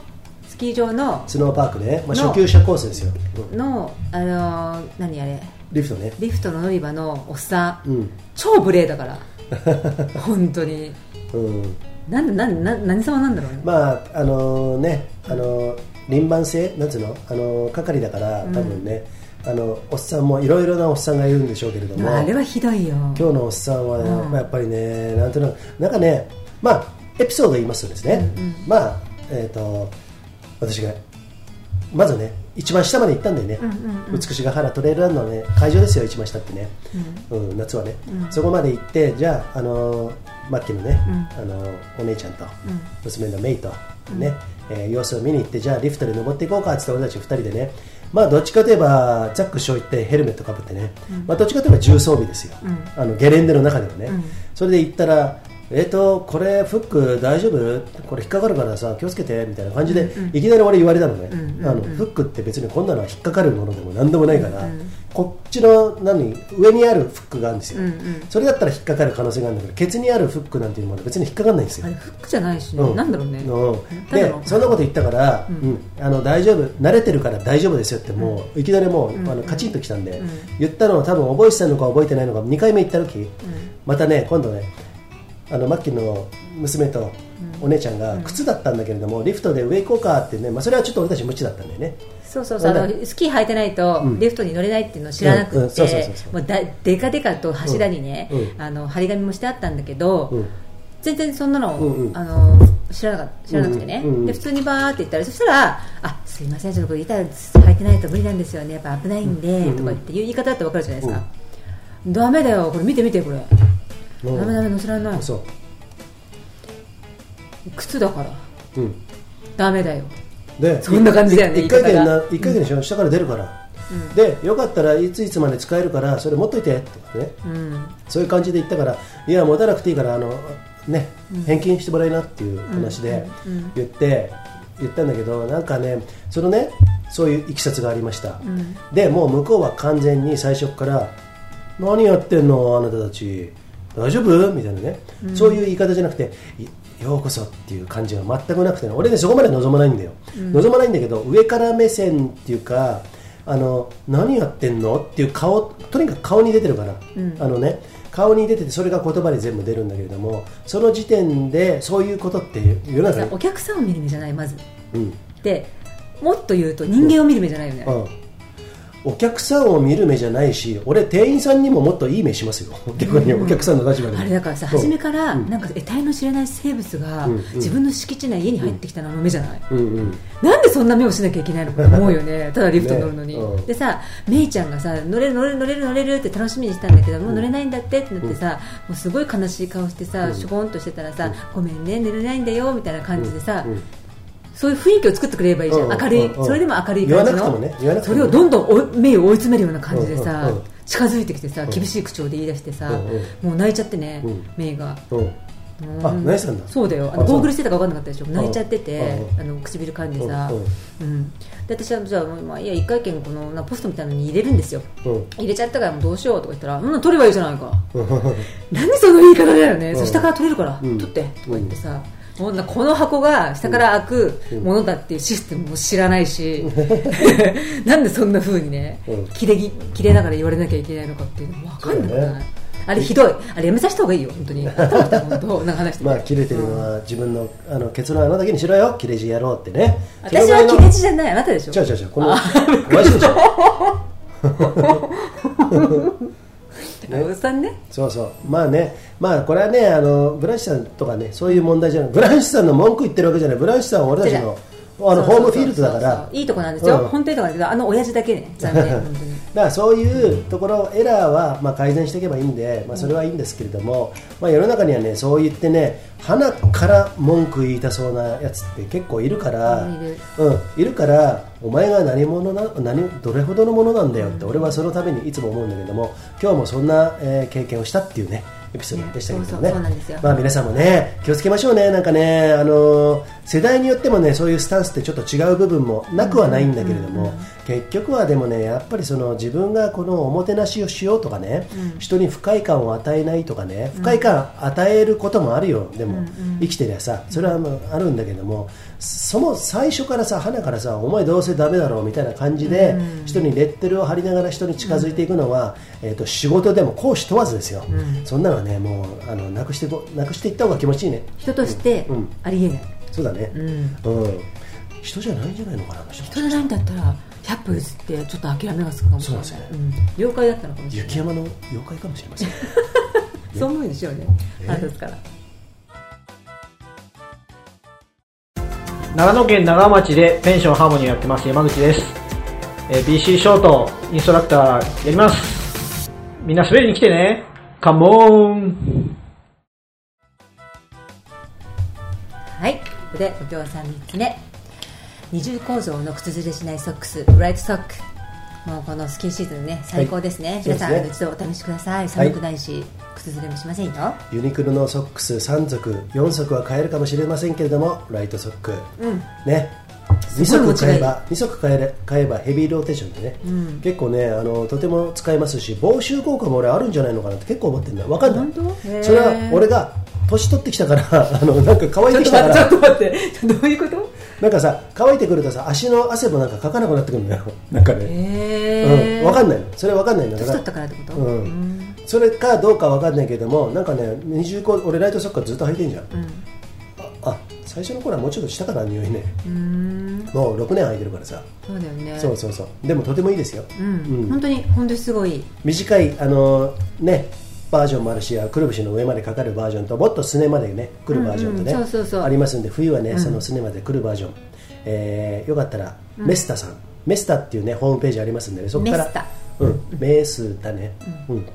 スキー場の、スノーパークね、まあ、の初級者コースですよ、うん。のあのー何あれ？リフトね、リフトの乗り場のおっさん、うん。超無礼だから [LAUGHS] 本当に。うん、なんなんなん何様なんだろうね、まああのねあの輪番制？なんつうの？あの係だから多分ね、あのおっさんもいろいろなおっさんがいるんでしょうけれども、まあ、あれはひどいよ。今日のおっさんは、うん。やっぱりねなんとなくなんかねまあエピソード言いますとですね、まあえっ、と私がまずね一番下まで行ったんだよね、美しが原トレイルランのね会場ですよ一番下ってね、うん。夏はね、そこまで行ってじゃああのマッキーのね、あのお姉ちゃんと娘のメイとね、えー様子を見に行ってじゃあリフトで登っていこうかって俺たち2人でねまあどっちかといえばザックショー行ってヘルメットかぶってね、まあどっちかといえば重装備ですよ、あのゲレンデの中ではね、それで行ったらえー、とこれフック大丈夫？これ引っかかるからさ気をつけてみたいな感じで、いきなり俺言われたのね、あのフックって別にこんなのは引っかかるものでも何でもないから、こっちの何上にあるフックがあるんですよ、それだったら引っかかる可能性があるんだけどケツにあるフックなんていうものは別に引っかかんないんですよ。フックじゃないしね、うん。なんだろうね、うん。でそんなこと言ったから、うん。あの大丈夫。慣れてるから大丈夫ですよってもう、いきなりもう、あのカチンときたんで、言ったのを多分覚えてたのか覚えてないのか2回目行った時、またね今度ねあのマッキーの娘とお姉ちゃんが靴だったんだけれども、リフトで上行こうかってね、まあ、それはちょっと俺たち無知だったんだよね。そうそうそう。あのスキー履いてないとん。リフトに乗れないっていうのを知らなくて。でかでかと柱にね、うん。うん。あの張り紙もしてあったんだけど、うん。全然そんなの,、うんうん。あの知らなかった知らなくてね、うんうんで普通にバーって言ったらそしたらあすいませんちょっとこれ板履いてないと無理なんですよね。やっぱ危ないんで、うん。うん。とか言っていう言い方だって分かるじゃないですか、ダメだよこれ見て見てこれ、うんダメダメ乗せられない。そう。靴だから。うん。ダメだよ。でそんな感じだよね一回転な一回転でしょ、下から出るから、でよかったらいついつまで使えるからそれ持っといてってねうんそういう感じで言ったからいや持たなくていいからあのね、返金してもらいなっていう話で言って、言ったんだけどなんかねそのねそういういきさつがありました、でもう向こうは完全に最初から何やってんのあなたたち大丈夫？みたいなね、そういう言い方じゃなくていようこそっていう感じが全くなくてね。俺ねそこまで望まないんだよ、望まないんだけど上から目線っていうかあの何やってんの？っていう顔とにかく顔に出てるから、あのね顔に出ててそれが言葉で全部出るんだけれどもその時点でそういうことって世の中お客さんを見る目じゃないまず。うん。でもっと言うと人間を見る目じゃないよね、うんお客さんを見る目じゃないし俺店員さんにももっといい目しますよ。逆にお客さんの立場でも。あれだからさ初めからう。ん。なんか得体の知れない生物がうん。うん自分の敷地内家に入ってきたの目じゃない、うん。うんなんでそんな目をしなきゃいけないのかと思うよね。ただリフト乗るのに、ね。うん。でさメイちゃんがさ乗れる乗れる乗れる乗れるって楽しみにしたんだけど、もう乗れないんだってってなってさ、もうすごい悲しい顔してさ、しょぼんとしてたらさ、ごめんね寝れないんだよみたいな感じでさ、うんそういう雰囲気を作ってくれればいいじゃん、うん明るい、それでも明るい感じの。ね。ね。それをどんどんお目を追い詰めるような感じでさ、近づいてきてさ厳しい口調で言い出してさ、もう泣いちゃってね、うん。メイが。あ泣いてたんだ。そうだよ。あのゴーグルしてたか分かんなかったでしょ。泣いちゃってて、うん。あの唇噛んでさ、ううん。ん。で私はじゃあ、まあ、いや一回券このなポストみたいなのに入れるんですよ。うん。入れちゃったからもうどうしようとか言ったらうん取ればいいじゃないか。うん。[LAUGHS] 何その言い方だよね、うん。そ下から取れるから、うん。取ってとか言ってさ、この箱が下から開くものだっていうシステムも知らないし、[LAUGHS] なんでそんな風にね、うん。切れぎ切れながら言われなきゃいけないのかっていうのも分かんなくない、ね。あれひどい。あれやめさせた方がいいよ。本当に。[LAUGHS] まあ切れてるのは自分のあの結論あなただけにしろよ。切れ字やろうってね。私は切れ字じゃない。あなたでしょ？違う違う違う。このわしでしょ [LAUGHS] おっさんね。そうそう。まあねまあこれはねあのブランシュさんとかねそういう問題じゃない。ブランシュさんの文句言ってるわけじゃない。ブランシュさんは俺たちのあのホームフィールドだから。いいとこなんですよ、うん。本当にいいとこなんですけどあの親父だけね。残念。本当にだからそういうところエラーはまあ改善していけばいいんで、まあ、それはいいんですけれども、まあ、世の中にはねそう言ってね鼻から文句言いたそうなやつって結構いるから、いる。うん、いるからお前が何者な何どれほどのものなんだよって、俺はそのためにいつも思うんだけども今日もそんな、えー経験をしたっていうねエピソードでしたけれどもね、まあ、皆さんもね気をつけましょうねなんかね、あのー世代によってもねそういうスタンスってちょっと違う部分もなくはないんだけれども、結局はでもねやっぱりその自分がこのおもてなしをしようとかね、人に不快感を与えないとかね不快感与えることもあるよ。でも、生きてりゃさそれはあるんだけどもその最初からさ花からさお前どうせダメだろうみたいな感じで、人にレッテルを貼りながら人に近づいていくのは、えー、と仕事でも講師問わずですよ、そんなのはねもうあのなくしてなくしていった方が気持ちいいね。人としてうん。ありえない、そうだね。うん。うん、人じゃないんじゃないのかな人人じゃないんだったら100歩譲ってちょっと諦めがつくかもしれないそうですね。うん、了解だったのかもしれない。雪山の妖怪かもしれません [LAUGHS] そう思うでしょうねですから。長野県長町でペンションハーモニーやってます山口です、えー BC ショートインストラクターやります。みんな滑りに来てね。カモン。はいここでお父さん3つ目二重構造の靴ずれしないソックスライトソックもうこのスキーシーズンね最高ですね、はい皆さん、そうです一度お試しください。寒くないし、靴ずれもしませんよ。ユニクロのソックス3足4足は買えるかもしれませんけれどもライトソック、ね。2すごい持ちがいい。足買えば2足買えれ買えばヘビーローテーションでね、結構ねあのとても使えますし防臭効果も俺あるんじゃないのかなって結構思ってるんだ。わかんない。それは俺が年取ってきたから [LAUGHS] あのなんか乾いてきたから。と待ってどういうこと？なんかさ乾いてくるとさ足の汗もなんかかかなくなってくるんだよ。[LAUGHS] なんかね、へうん、わかんないの。それわかんないんだから。年取ったからってこと、うん、それかどうかわかんないけどもなんかね二重構俺ライトソッカーずっと履いてんじゃん、ああ最初の頃はもうちょっとしたかな匂いね。もう6年履いてるからさ、そうだよね。そうそうそう。でもとてもいいですよ、うん。うん。本当に本当にすごい。短いあのねバージョンもあるしくるぶしの上までかかるバージョンともっとすねまでね来るバージョンとね、うんうんそうそうそう。ありますんで冬はね、そのすねまで来るバージョン、えーよかったら、メスタさんメスタっていうねホームページありますんでねそこからメスタ。うんメスタね。うん、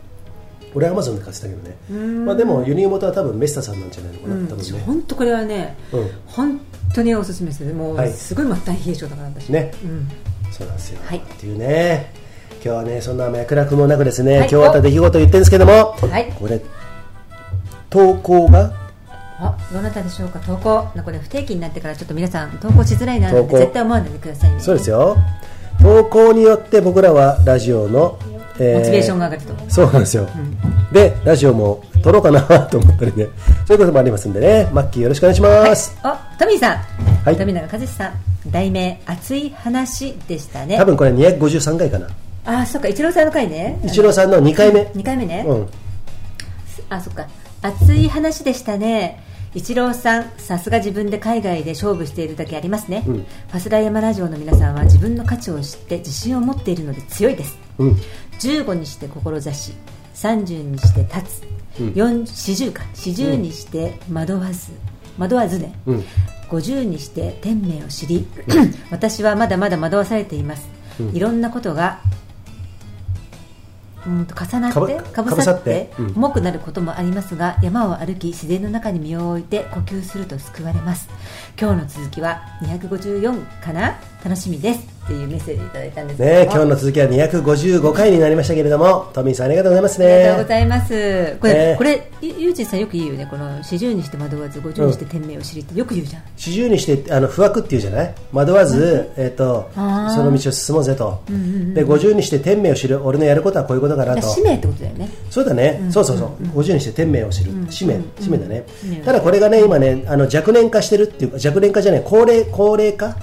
俺アマゾンで買ってたけどね。まあでも輸入元は多分メスタさんなんじゃないのかな、多分ね。本当これはね、うん。本当におすすめです。もう、はい。すごい末端冷え性だから私。ね。うん。そうなんですよ、はい。っていうね今日はねそんな脈絡もなくですね、はい。今日あった出来事を言ってるんですけども、はい。これ投稿が？あどなたでしょうか？投稿。これ不定期になってからちょっと皆さん投稿しづらいななん投稿。て絶対思わないでくださいね。そうですよ。投稿によって僕らはラジオの、えモチベーションが上がると。そうなんですよ、でラジオも撮ろうかなと思ったりね。そういうこともありますんでね。マッキーよろしくお願いします、あトミーさん、はい。富永和志さん。題名熱い話でしたね。多分これ253回かなあそっか一郎さんの回ね。一郎さんの2回目。2回目ね、うん。あそっか。熱い話でしたね。一郎さんさすが自分で海外で勝負しているだけありますね、うん。ファスライヤマラジオの皆さんは自分の価値を知って自信を持っているので強いです。うん。15にして志30にして立つ、うん。4 40か。40にして惑わず惑わずね、うん。50にして天命を知り。[CLEARS THROAT] 私はまだまだ惑わされています、いろんなことがうんと重なってかぶさって重くなることもありますが山を歩き自然の中に身を置いて呼吸すると救われます。今日の続きは254かな？楽しみですっていうメッセージいただいたんですね今日の続きは255回になりましたけれどもトミーさんありがとうございますね。ありがとうございます。これ、ねこれ、ゆゆうじんさんよく言うよね。この四十にして惑わず、五十にして天命を知りってよく言うじゃん。四十にしてあの不惑っていうじゃない？惑わず、えっとその道を進もうぜと、で50にして天命を知る俺のやることはこういうことかなと。使命ってことだよね。そうだね、そうそうそう、50にして天命を知る、使命、使命だね、ただこれがね今ねあの若年化してるっていうか若年化じゃない高齢高齢化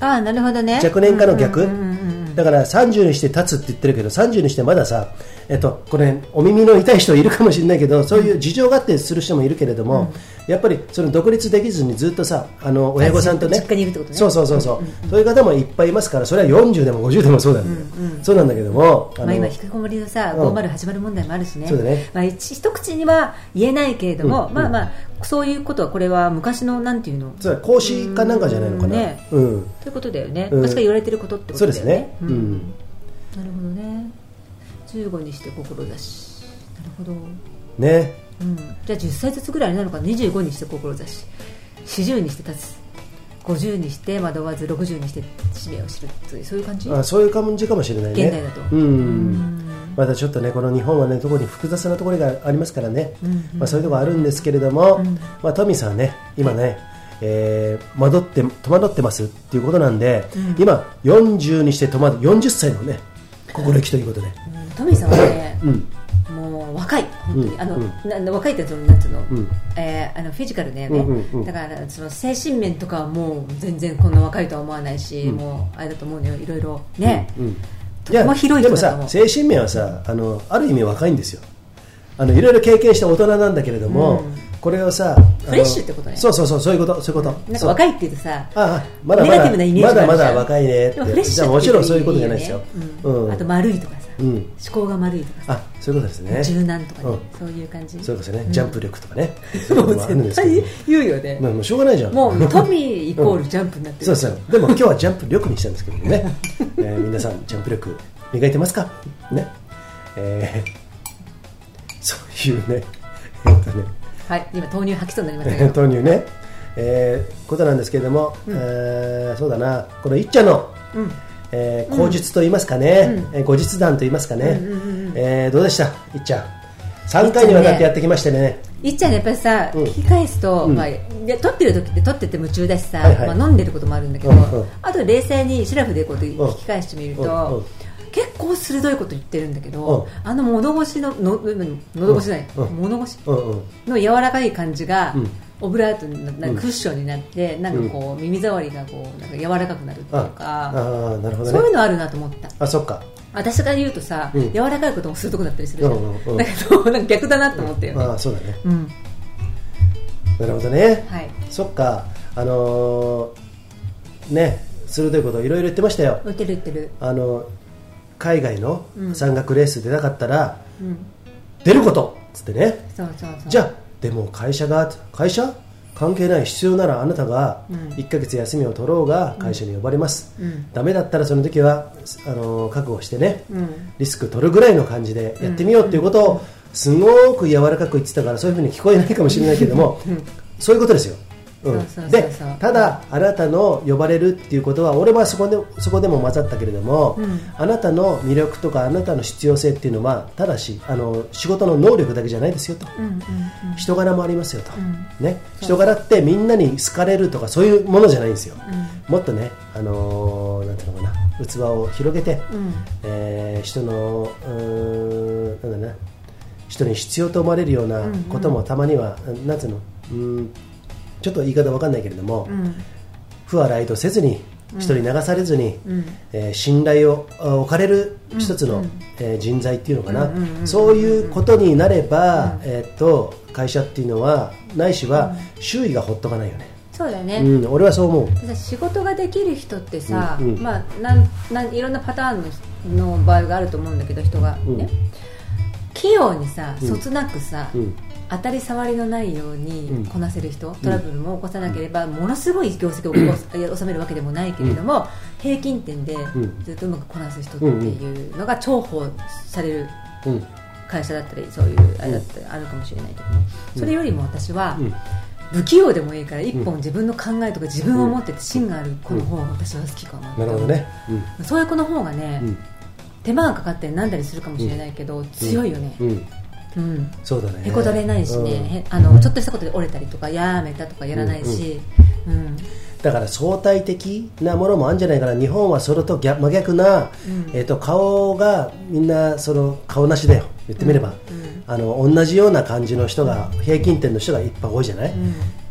ああ、なるほどね。若年化の逆、うんうんうんうんだから30にして立つって言ってるけど30にしてまださ、えっと、これお耳の痛い人いるかもしれないけどそういう事情があってする人もいるけれども、やっぱりその独立できずにずっとさあの親御さんとね実家にいるってことね。そうそうそうそう、そういう方もいっぱいいますからそれは40でも50でもそうなんだよ、そうなんだけどもまあ、今、引きこもりのさ、うん。508問題もあるしね、そうだね。まあ、一一口には言えないけれども、うん。まあまあ、そういうことは、これは昔のなんていうの、そうだ講師かなんかじゃないのかな、うん。ねうん。ということだよね、うん。確か言われてることってことだよね。そうですね。うんなるほどね、15にして志、なるほど。ね。うん、じゃあ10歳ずつぐらいなのか。25にして志。40にして立つ。50にして惑わず60にして使命を知るというそういう感じ？あそういう感じかもしれないね。現代だと。うん。またちょっとねこの日本はね特に複雑なところがありますからね、まあ、そういうところあるんですけれども、まあ、トミーさんはね今ね、えー惑って戸惑ってますっていうことなんで、今40にして戸惑40歳のね心意気ということで、うん。トミーさんはね、うん。もう若い本当に、うん。あの、うん。なな若いってそのなんつうの、ん。えーあのフィジカルだよね、うんうんうん。だからその精神面とかはもう全然こんな若いとは思わないし、もうあれだと思うのよ。いろいろね、うん。とても広いでもさ精神面はさあのある意味若いんですよ。あのいろいろ経験した大人なんだけれども、これをさフレッシュってことね。そうそうそうそういうことそういうこと。なんか若いって言うとさああまだまだまだまだ若いねって。でもフレッシュじゃあもちろんそういうことじゃないですよ。うん。あと丸いとかさ、うん。思考が丸いとかさ。あそういうことですね。柔軟とかね、うん。そういう感じ。そういうことですね、ジャンプ力とかね。そういうもう絶ど。対言うよね、まあもうしょうがないじゃん。もう [LAUGHS] トミーイコールジャンプになってる、そうそう。でも今日はジャンプ力にしたんですけどね、えー皆さんジャンプ力磨いてますか？ね。えーそういうね。えっとねはい今豆乳吐きそうになりましたけど。[LAUGHS] 豆乳ね。えーことなんですけれども、えーそうだな。このいっちゃん。の、えー口述と言いますかね、えー後日談と言いますかね、えーどうでした？いっちゃん3回にわたってやってきましてね。いっちゃんねやっぱりさ、うん。聞き返すと、うん。まあ、で撮ってる時って撮ってて夢中だしさ、はいはい。まあ、飲んでることもあるんだけど、うんうん。あと冷静にシラフでこううん。聞き返してみると、うんうん結構鋭いこと言ってるんだけど、うあの物腰のの喉越しじゃない、うん。物腰うんうん。の柔らかい感じが、うん。オブラートにななん。かクッションになって、なんかこう耳障りがこうなんか柔らかくなるっていうあかね。そういうのあるなと思った。あそっか。私が言うとさ、うん。柔らかいことも鋭くなったりするじゃん、うんうんうん。だけどなんか逆だなと思ったよね、ああそうだね。うん。なるほどね、はい。そっか。あのーね鋭いこといろいろ言ってましたよ。売ってる売ってる。あの海外のうん。山岳レース出なかったら、うん。出ることっつってね。そうそうそう。じゃあでも会社が会社？関係ない。必要ならあなたがうん。1ヶ月休みを取ろうが会社に呼ばれます、うん。ダメだったらその時はあの覚悟してねうん。リスク取るぐらいの感じでやってみようっていうことをすごく柔らかく言ってたからそういうふうに聞こえないかもしれないけどもそういうことですよ、でただあなたの呼ばれるっていうことは俺はそこでそこでも混ざったけれども、うん。あなたの魅力とかあなたの必要性っていうのはただしあの仕事の能力だけじゃないですよと、うんうん人柄もありますよと、うん。ね、人柄ってみんなに好かれるとかそういうものじゃないんですよ、もっとね、あのーなんていうのかな。器を広げて、うん。えー人のうーんなんだな。人に必要と思われるようなこともたまには、なんつうの？うんちょっと言い方わかんないけれども、うん。不和ライドせずに人に流されずに、うん。えー信頼をあ置かれる一つの、えー人材っていうのかな、うんうんうんうんそういうことになれば、えーっと会社っていうのはないしは周囲がほっとかないよね、そうだよね、うん、俺はそう思う。さ仕事ができる人ってさ、うんうん。まあ、なんなんいろんなパターンのの場合があると思うんだけど人が。ね、うん。器用にさうん。そつなくさ、うん当たり障りのないよううん。にこなせる人、トラブルも起こさなければ、ものすごい業績を収めるわけでもないけれども、平均点でん。ずっとうまくこなす人っていうのが重宝されるうん。会社だったりそういうあれだったりあるかもしれないけども、それよりも私は、うん。不器用でもいいから一本自分の考えとか自分を持ってて芯がある子の方が私は好きかななるほどね、うん。そういう子の方がね、うん。手間がかかってなんだりするかもしれないけど、強いよね、うん、うんそうだね。へこたれないしね、うん。へあのちょっとしたことで折れたりとかやめたとかやらないし、うんだから相対的なものもあるんじゃないかな。日本はそれと逆真逆な、えー、と顔がみんなその顔なしだよ。言ってみれば、あの同じような感じの人が平均点の人がいっぱい多いじゃない、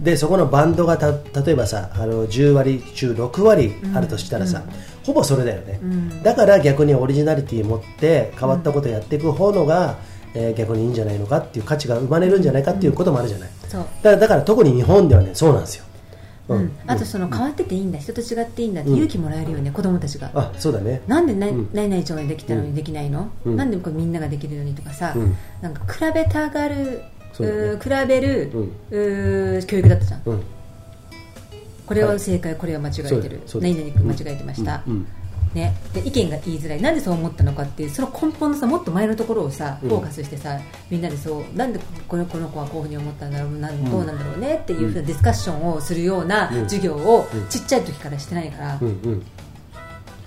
でそこのバンドがた例えばさあの10割中6割あるとしたらさ、ほぼそれだよね、だから逆にオリジナリティ持って変わったことをやっていく方のが、えー逆にいいんじゃないのかっていう価値が生まれるんじゃないかっていうこともあるじゃない、そう。だからだから特に日本ではねそうなんですよ、うん。あとその変わってていいんだ人と違っていいんだって勇気もらえるよね、子供たちが。あそうだね。なんでなうん。何々ちゃんができたのにできないの、うん。なんでこれみんなができるのにとかさ、うん。なんか比べたがる、そうだね。比べる、う教育だったじゃん。うん。これは正解、これは間違えてる。何々間違えてました、うんね、で意見が言いづらい。なんでそう思ったのかっていうその根本のさもっと前のところをさうん。フォーカスしてさ、みんなでそうなんでこのこの子はこういうふうに思ったんだろうなんどうなんだろうねっていうふうなディスカッションをするようなうん。授業をうん。ちっちゃい時からしてないから、うんうん。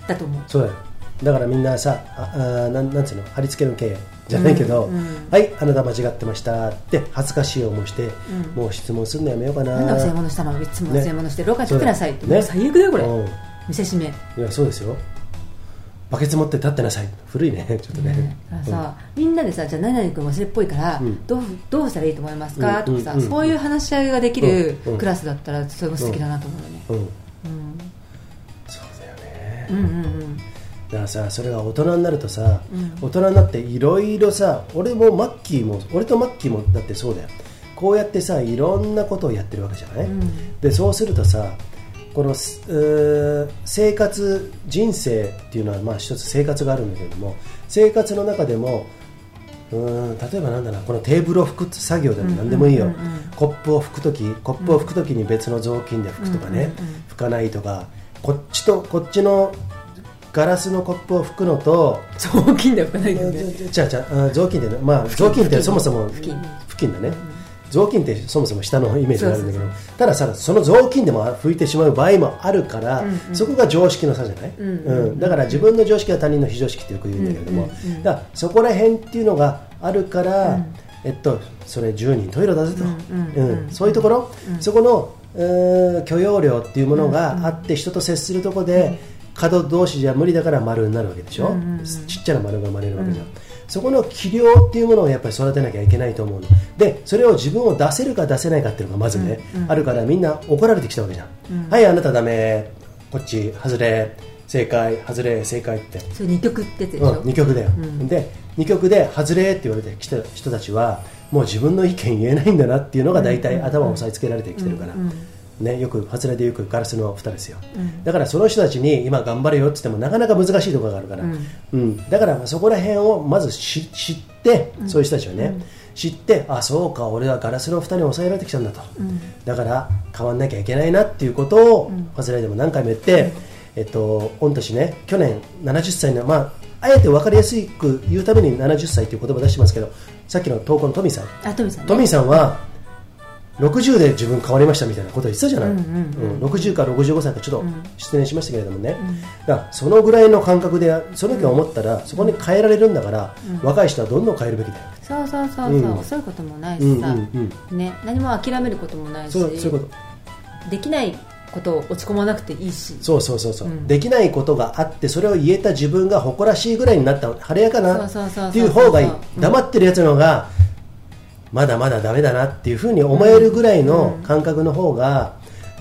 だと思う。そうだからみんなさああなんなんつうの？貼り付けの刑じゃないけど、うんうん。はいあなた間違ってましたって恥ずかしい思いして、ん。もう質問するのやめようかな。なんで忘れ物したの？いつも忘れ物して廊下にそうださいって、ねもう最悪だよこれ、うん。見せしめ、いやそうですよバケツ持って立ってなさい。古いね。ちょっとね、ねだからさ、みんなでさじゃあ何々君忘れっぽいから、うん。どうどうしたらいいと思いますか、うん。とかさ、うん。うん。そういう話し合いができるうん。うん。クラスだったらそれも素敵だなと思うよね、うん。うん。そうだよね。うんうんうん。だからさそれが大人になるとさ、うん。大人になっていろいろさ俺もマッキーも俺とマッキーもだってそうだよ。こうやってさいろんなことをやってるわけじゃない、うん。でそうするとさこの生活人生っていうのはまあ一つ生活があるんだけれども生活の中でもうーん例えばなんだなこのテーブルを拭く作業でも何でもいいよ、うんうんうん。うんコップを拭くときコップを拭くときに別の雑巾で拭くとかね、うんうんうん拭かないとかこっちとこっちのガラスのコップを拭くのと雑巾ではないよね。じゃあじゃあ雑巾ってね。まあ雑巾ってそもそも布巾。布巾だね雑巾ってそもそも下のイメージがあるんだけどたださその雑巾でも拭いてしまう場合もあるから、うんうん。そこが常識の差じゃない、うんうんうんだから自分の常識は他人の非常識ってよく言うんだけれども、うんうんうん。だからそこら辺っていうのがあるから、うん。えっと、それ10人トイレだぜと、うんそういうところ、うん。そこの許容量っていうものがあって、人と接するところで、角同士じゃ無理だから丸になるわけでしょ、うんうんうん。ちっちゃな丸が生まれるわけじゃんそこの器量っていうものをやっぱり育てなきゃいけないと思うの。でそれを自分を出せるか出せないかっていうのがまずね、うんうん。あるからみんな怒られてきたわけじゃん、うん。はいあなたダメこっち外れ正解外れ正解って。それ二曲ってでしょ、うん、2曲だよ、うん。で2曲で外れって言われてきた人たちはもう自分の意見言えないんだなっていうのが大体頭を押さえつけられてきてるから、うんうんね、よく外れでよくガラスの蓋ですよ、うん。だからその人たちに今頑張れよって言ってもなかなか難しいところがあるから、うん。うん。だからそこら辺をまず知知って、そういう人たちはね、知ってあそうか俺はガラスの蓋に抑えられてきたんだと、うん。だから変わんなきゃいけないなっていうことを、ん。ファズライでも何回も言って、えっと、御年ね去年70歳の、まあ、あえて分かりやすく言うために70歳という言葉を出してますけどさっきの投稿のトミーさん。あトミーさん、ね、トミーさんは60で自分変わりましたみたいなことを言ってたじゃない、うんうんうん。60から65歳かちょっとうん。失念しましたけれどもね、だからそのぐらいの感覚でその時は思ったら、そこに変えられるんだから、若い人はどんどん変えるべきだよ、そうそうそうそう、うん。そういうこともないうんしさ、うんうん、ね、何も諦めることもないし。そういうこと。できないことを落ち込まなくていいし。そうそうそうそう、うん。できないことがあってそれを言えた自分が誇らしいぐらいになった。晴れやかな。っていう方がいい。うん。黙ってるやつの方がまだまだダメだなっていうふうに思えるぐらいの感覚の方が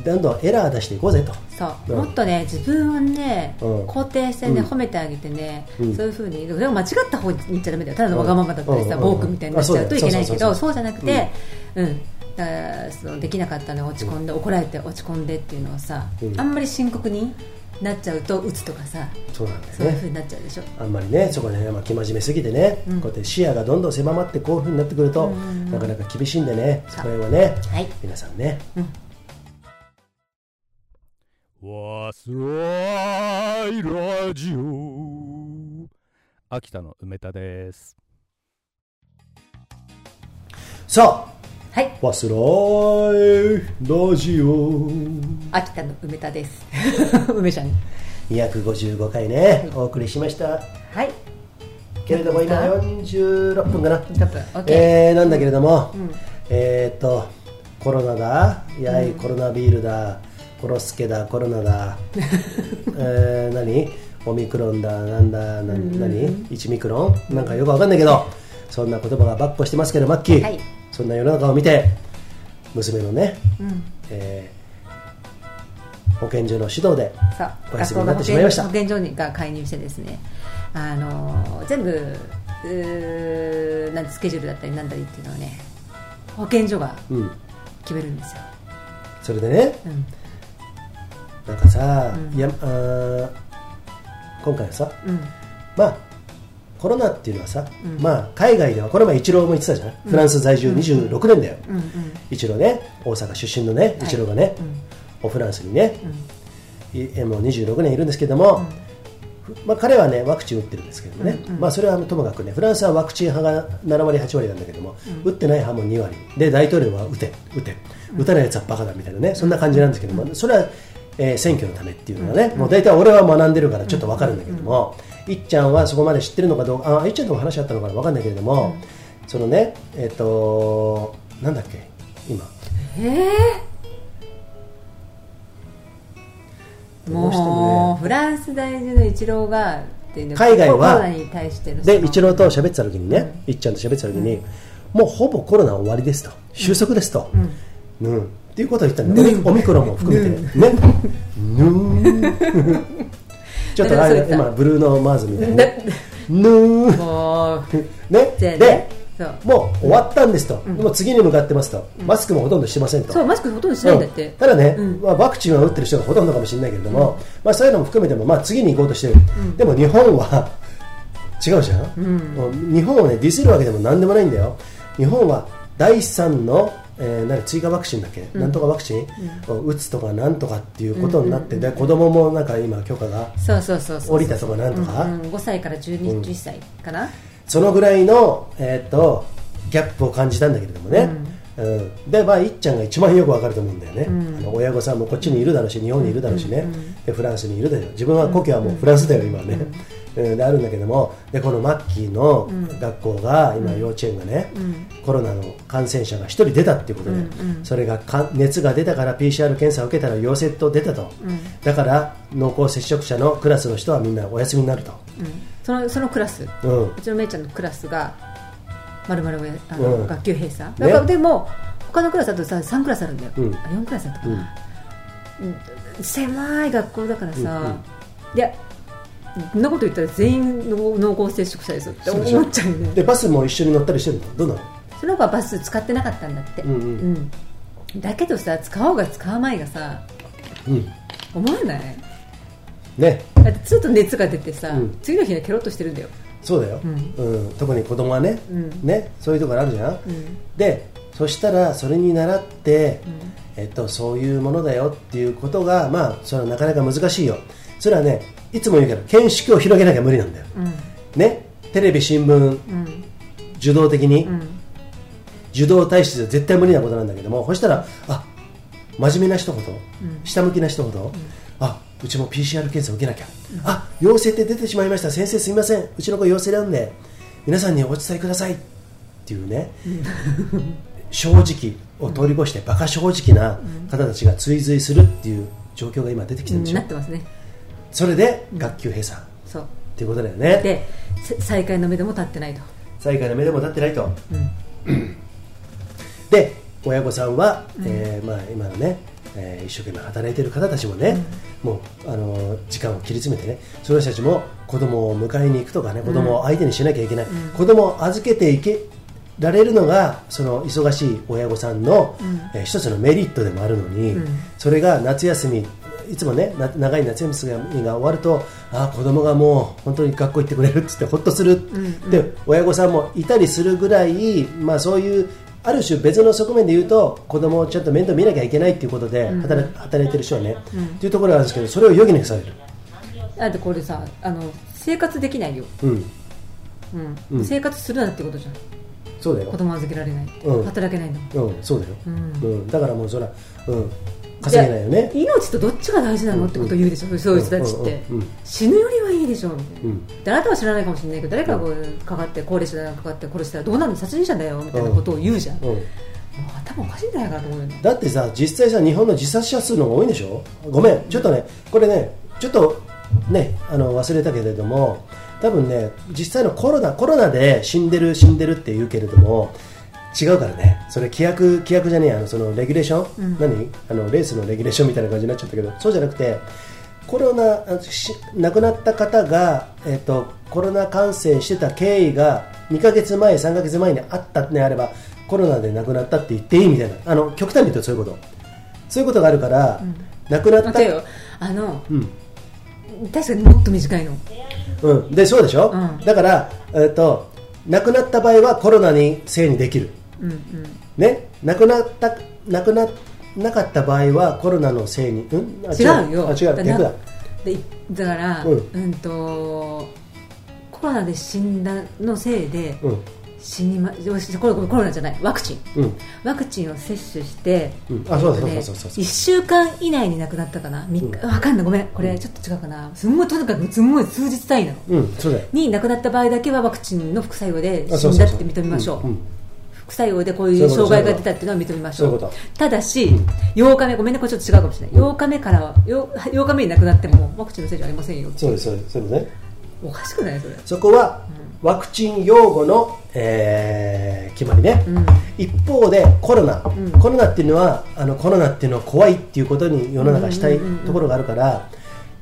どんどんエラー出していこうぜと。そう、うん。もっとね自分をね、うん。肯定してね、うん。褒めてあげてね、うん。そういうふうにでも間違った方に行っちゃダメだよ。ただのわがままだったりさ、うん暴君みたいになっちゃうといけないけどあそうじゃなくて、うん。だからそのできなかったのに落ち込んで、怒られて落ち込んでっていうのをさ、うん。あんまり深刻になっちゃうと鬱とかさそうなんだよね。そういうふうになっちゃうでしょ、あんまりねそこでね、まあ、生真面目すぎてね、うん。こうやって視野がどんどん狭まってこういうふうになってくると、うんなかなか厳しいんでねそうそれはねはい。皆さんね。忘らいラジオ。秋田の梅田です。さはい。あわすらい。ラジオ秋田の梅田です。[LAUGHS] 梅ちゃん。255回ね、お送りしました。はい。けれども今46分かな、6分。OK、えー、なんだけれども、うん。えーっとコロナだ。やい、コロナビールだ。コロスケだ。コロナだ。[LAUGHS] えー、何？オミクロンだ。なんだ？なん。何？1ミクロン？なんかよくわかんないけどそんな言葉がばっこしてますけどマッキー、はいそんな世の中を見て娘のね、うん。えー保健所の指導でお休みになってしまいました。健保健所にが介入してですねあのー全部うーなんてスケジュールだったりなんだりっていうのはね保健所がうん。決めるんですよ、それでねうん。なんかさ、うん。いやあー今回はさうん。まあコロナっていうのはさ、うん。まあ海外ではこの前イチローも言ってたじゃない、フランス在住26年だよ、うんうん。イチローね。大阪出身のねイチローがね、おフランスにね、いえもう26年いるんですけども、まあ、彼はねワクチン打ってるんですけどもね、うんうん。まあ、それはともかくねフランスはワクチン派が7割8割なんだけども、打ってない派も2割。で大統領は打て打て打たないやつはバカだみたいなね。そんな感じなんですけども、それは、えー選挙のためっていうのがね、もう大体俺は学んでるからちょっと分かるんだけども、いっちゃんはそこまで知ってるのかどうかあいっちゃんとも話あったのかな分かんないけれども、そのねえっ、となんだっけ今。どうしてもね。フランス在住のイチローが海外はでイチローと喋ってた時にね、いっちゃんと喋ってた時に、もうほぼコロナ終わりですと。収束ですと、うん。っていうことを言ったんだよ、オミクロンも含めてね。ぬーちょっとあれ今ブルーノ・マーズみたいなー。もうね？でもう終わったんですと、もう次に向かってますと、マスクもほとんどしてませんと。そうマスクほとんどしないんだって、うん。ただね、うん。まあ、ワクチンは打ってる人がほとんどかもしれないけれども、まあ、そういうのも含めても、まあ、次に行こうとしてる、でも日本は違うじゃん、日本を、ね、ディスるわけでもなんでもないんだよ。日本は第3の、えー何追加ワクチンだっけ、なんとかワクチンを打つとかなんとかっていうことになって、で子供もなんか今許可がそうそうそうそう降りたとかなんとか、うんうん、5歳から12、11歳かな？そのぐらいの、えー、とギャップを感じたんだけれどもね、うん、でまあいっちゃんが一番よくわかると思うんだよね、うん。あの親御さんもこっちにいるだろうし日本にいるだろうしね、うんうんでフランスにいるだろう。自分は故郷はもうフランスだよ今はね、うんであるんだけどもでこのマッキーのうん。学校が今幼稚園がね、うん。コロナの感染者が1人出たっていうことで、それがか熱が出たから PCR 検査を受けたら陽性と出たと、うん。だから濃厚接触者のクラスの人はみんなお休みになると、うん。そのそのクラス？うん。うちのめいちゃんのクラスがまるまるあの、うん。学級閉鎖。だからでも他のクラスだとさ3クラスあるんだよ、うん。あ4クラスだったかうん。な、うん。狭い学校だからさ、うんうん。いやそんなこと言ったら全員の濃厚接触者ですよって思っちゃうよね。でバスも一緒に乗ったりしてるの？どうなの？その子はバス使ってなかったんだって、うんうん。うん。だけどさ使おうが使うまいがさうん。思わない？ね。だってずっと熱が出てさ、うん。次の日はケロッとしてるんだよ、そうだよ、うん。うん。特に子供はね,、うん。ね。そういうところあるじゃん、うん。でそしたらそれに倣って、うん。えっと、そういうものだよっていうことが、まあ、それはなかなか難しいよ。それはねいつも言うけど見識を広げなきゃ無理なんだよ、ね、テレビ新聞受動的に、受動体質で絶対無理なことなんだけどもそしたらあ真面目な人ほど、下向きな人ほど、あうちも PCR 検査を受けなきゃ、あ陽性って出てしまいました先生すみませんうちの子陽性なんで皆さんにお伝えくださいっていうね、正直を通り越してバカ正直な方たちが追随するっていう状況が今出てきてるんでしょ、なってますねそれで学級閉鎖。っそう。ていうことだよね。でせ再開の目でも立ってないと、再開の目でも立ってないと。うん。で親御さんは、えーまあ、今のね、えー一生懸命働いている方たちもね、もうあのー時間を切り詰めてねその人たちも子供を迎えに行くとかね子供を相手にしなきゃいけない、子供を預けていけられるのがその忙しい親御さんの、うん。えー一つのメリットでもあるのに、うん。それが夏休みいつもねな長い夏休みが終わるとあー子供がもう本当に学校行ってくれるっつってほっとする、んうん。で親御さんもいたりするぐらい、まあ、そういうある種別の側面で言うと子供をちゃんと面倒見なきゃいけないっていうことでうん。働,、働いてる人はね、うん。っていうところがあるんですけどそれを余儀なくされる、だってこれさあの生活できないよ、うん、うん。うん。生活するなってことじゃん。そうだよ。子、供預けられない、うん。働けないんだもん。うん、そうだよ、うん。うん。だからもうそら、うん、稼げないよね。命とどっちが大事なの？ってことを言うでしょ、そういう人たちって、うんうん。うん死ぬよりはいいでしょ？みたいな、うん。であなたは知らないかもしれないけど誰かがかかって高齢者がかかって殺したらどうなるの？殺人者だよみたいなことを言うじゃん、もううん。頭おかしいんじゃないかなと思うよ。ねだってさ実際さ日本の自殺者数の方が多いんでしょ？ごめん。ちょっとねこれねちょっとねあの忘れたけれども多分ね実際のコロナコロナで死んでる死んでるって言うけれども違うからね。それ規約規約じゃねえあのそのレギュレーション、うん。何？あのレースのレギュレーションみたいな感じになっちゃったけど。そうじゃなくてコロナ亡くなった方が、えっとコロナ感染してた経緯が2ヶ月前、3ヶ月前にあったのであればコロナで亡くなったって言っていいみたいな。あの極端に言うとそういうこと。そういうことがあるから、ん。亡くなった。あのうん。確かにもっと短いの。うん、でそうでしょ、うん。だから、えっと亡くなった場合はコロナにせいにできる、うんうん。ね、亡くなった亡くななかった場合はコロナのせいに、うん、あ違う。よ。あ違う。だ逆だ。でだから、ううんん、とコロナで死んだのせいでうん。死にまコロコロナじゃない。ワクチン。うん。ワクチンを接種して、うん。あそうそうそうそうそう1週間以内に亡くなったかな、三日うん。わかんない。ごめん。これちょっと違うかな。すんごいとにかくすんごい数日単位なの。うんそうだよ。に亡くなった場合だけはワクチンの副作用で死んだって認めましょう,、んん副作用でこういう障害が出たっていうのは認めましょう。ただし、8日目ごめんねこれちょっと違うかもしれない。8日目からは 8, 8日目に亡くなってもワクチンのせいじゃありませんよそうですそうですそうですね。おかしくないそれ。そこはワクチン用語の、えー決まりね、うん。一方でコロナ、ん。コロナっていうのはあのコロナっていうのは怖いっていうことに世の中したいうんうんうんうん。ところがあるから、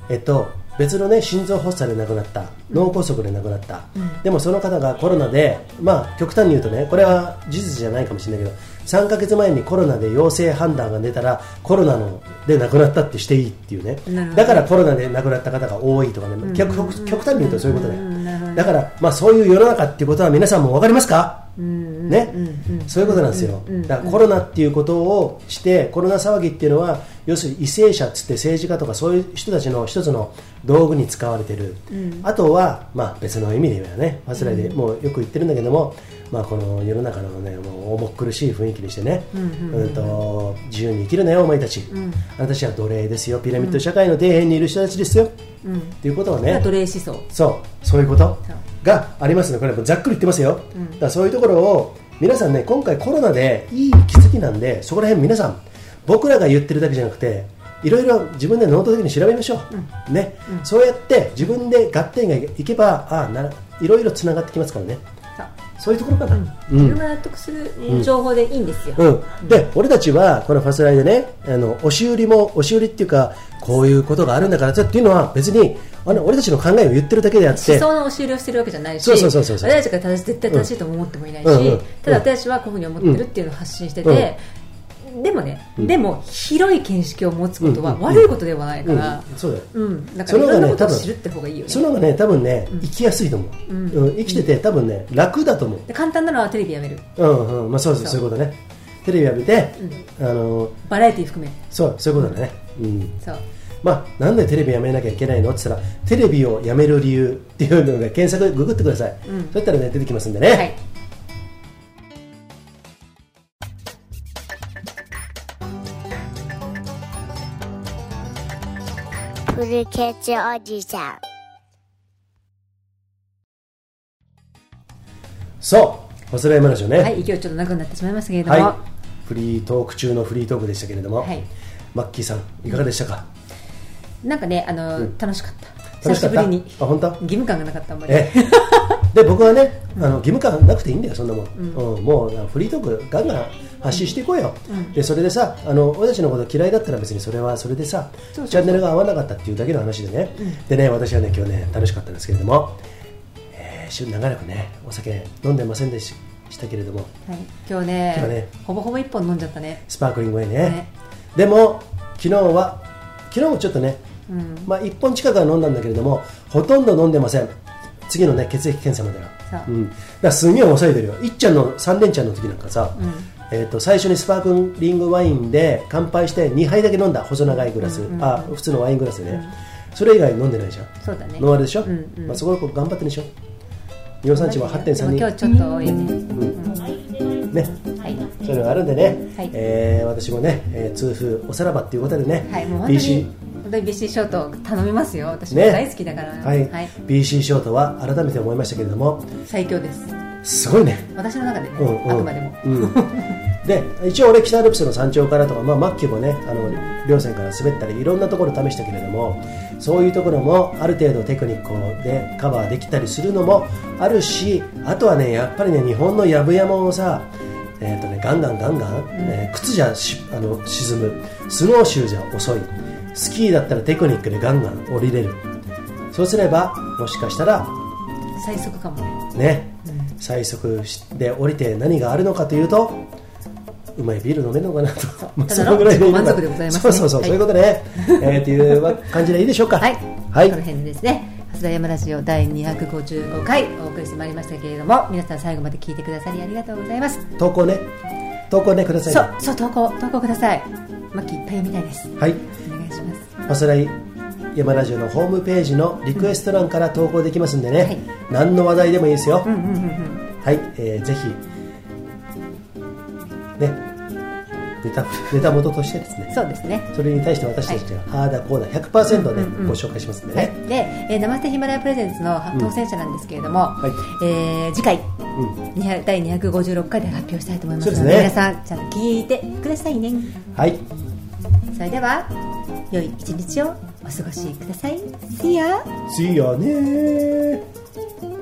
えっと、別のね心臓発作で亡くなった脳梗塞で亡くなった、うん。でもその方がコロナで、まあ、極端に言うとねこれは事実じゃないかもしれないけど3ヶ月前にコロナで陽性判断が出たらコロナので亡くなったってしていいっていうね。だからコロナで亡くなった方が多いとかね、極極極端に言うとそういうことだよ、だから、まあ、そういう世の中っていうことは皆さんも分かりますか？うん。ね、そういうことなんですよ、だからコロナっていうことをしてコロナ騒ぎっていうのは要するに為政者っつって政治家とかそういう人たちの一つの道具に使われてる、うん。あとは、まあ、別の意味で言えばねファスライでもうよく言ってるんだけども、まあ、この世の中の、ね、もう重苦しい雰囲気にしてね、うんうんうん。と自由に生きるなよお前たち、ん。あなたたちは奴隷ですよ。ピラミッド社会の底辺にいる人たちですよ、うん。っていうことをねまあ奴隷思想。そう。そういうことがありますねこれもざっくり言ってますよ、うん。だからそういうところを皆さんね今回コロナでいい気づきなんでそこら辺皆さん僕らが言ってるだけじゃなくていろいろ自分で能動的に調べましょう、ね。そうやって自分で合点がいけばあないろいろつながってきますからねそういうところかな、うん。自分が納得する情報でいいんですよ、うん、で、俺たちはこのファスライでねあの押し売りも押し売りっていうかこういうことがあるんだからっていうのは別にあの俺たちの考えを言ってるだけであって思想の押し売りをしてるわけじゃないしそうそうそうそうそう。私たちが正しい絶対正しいとも思ってもいないし、ただ私はこういうふうに思ってるっていうのを発信してて、でもね、でも広い見識を持つことはうん悪いことではないから、うん、そうだよ。うん。だからいろんなことを多分知るって方がいいよね。その方がね多分ね、生きやすいと思う、うん。うん。生きてて多分ね楽だと思う。で簡単なのはテレビやめる。うんうん。まあそうですそそう。ういうことね。テレビを見て、あのバラエティ含め。そうそういうことだね。うん。そう。まあ、なんでテレビやめなきゃいけないの？って言ったらテレビをやめる理由っていうのが検索でググってください、うん。そうやったらね出てきますんでね、はいフルケツおじさん。そうファスライマラジオね、はい、勢いちょっと長くなってしまいましたけれども、はい。フリートーク中のフリートークでしたけれども、はい。マッキーさんいかがでしたか、なんかねあの、楽しかった。楽しかった？久しぶりに。あ本当？義務感がなかったあんまり。え [LAUGHS] で僕はねあの義務感なくていいんだよそんなもん、うんもうフリートークガンガン発信していこうよ、でそれでさあの俺たちのこと嫌いだったら別にそれはそれでさチャンネルが合わなかったっていうだけの話でね、でね私はね今日ね楽しかったんですけれども、えー週長らくねお酒飲んでませんでしたけれども。はい、今日ね今日ね。ほぼほぼ一本飲んじゃったね。スパークリングワインね。ね。でも昨日は昨日もちょっとね、うん。まあ、1本近くは飲んだんだけれどもほとんど飲んでません。次のね血液検査までは。そう。うん、だすげえ抑えてるよ。いっちゃんの3連チャンの時なんかさ、うんえー、と最初にスパークリングワインで乾杯して2杯だけ飲んだ細長いグラス、うんうんうん。あ普通のワイングラスでね、それ以外飲んでないじゃん。そうだね。ノンアルでしょ、うんうん。まあ、そここ頑張ってるでしょ尿酸値は8.3でも今日ちょっと多いよね、ね。はい。そういうのがあるんでね、はい。えー私もね、えー痛風おさらばっていうことでね、はい、もう本当に BC 本当に BC ショート頼みますよ。私もね。大好きだから、はい。はい、BC ショートは改めて思いましたけれども。最強です。すごいね。私の中でね、うんうん。あくまでも、うん、で一応俺北アルプスの山頂からとか、まあ、マッキーもねあの稜線から滑ったりいろんなところ試したけれどもそういうところもある程度テクニックでカバーできたりするのもあるしあとはねやっぱりね日本のやぶ山をさえーとね、ガンガンガンガン、えー靴じゃしあの沈む。スノーシューじゃ遅い。スキーだったらテクニックでガンガン降りれる。そうすればもしかしたら最速かもね。ね、最速で降りて何があるのかというとうまいビール飲めるのかなと。まあただのいいのか自己満足でございますね。そうそうそう、はい。そういうことね、えー、という感じでいいでしょうか。はい、はい。この辺でですね。蓮田山ラジオ第255回お送りしてまいりましたけれども皆さん最後まで聞いてくださりありがとうございます。投稿ね。投稿ねくださいね。そうそう投稿。投稿ください。マッキーいっぱい読みたいです。はい。お願いします。パスライ山ラジオのホームページのリクエスト欄から投稿できますんでね、はい。何の話題でもいいですよ、うんうんうんうん。はい、えーぜひ。ねネタネタ元としてですね。そうですね。それに対して私たちがあーだこうだ100%でご紹介しますんではい。ね、、で、えー、生捨てヒマラヤプレゼンツの当選者なんですけれども、はい。えー次回うん。200第256回で発表したいと思いますのでね。皆さんちゃんと聞いてくださいね。はい。それでは良い一日をお過ごしください。See ya! See ya ねー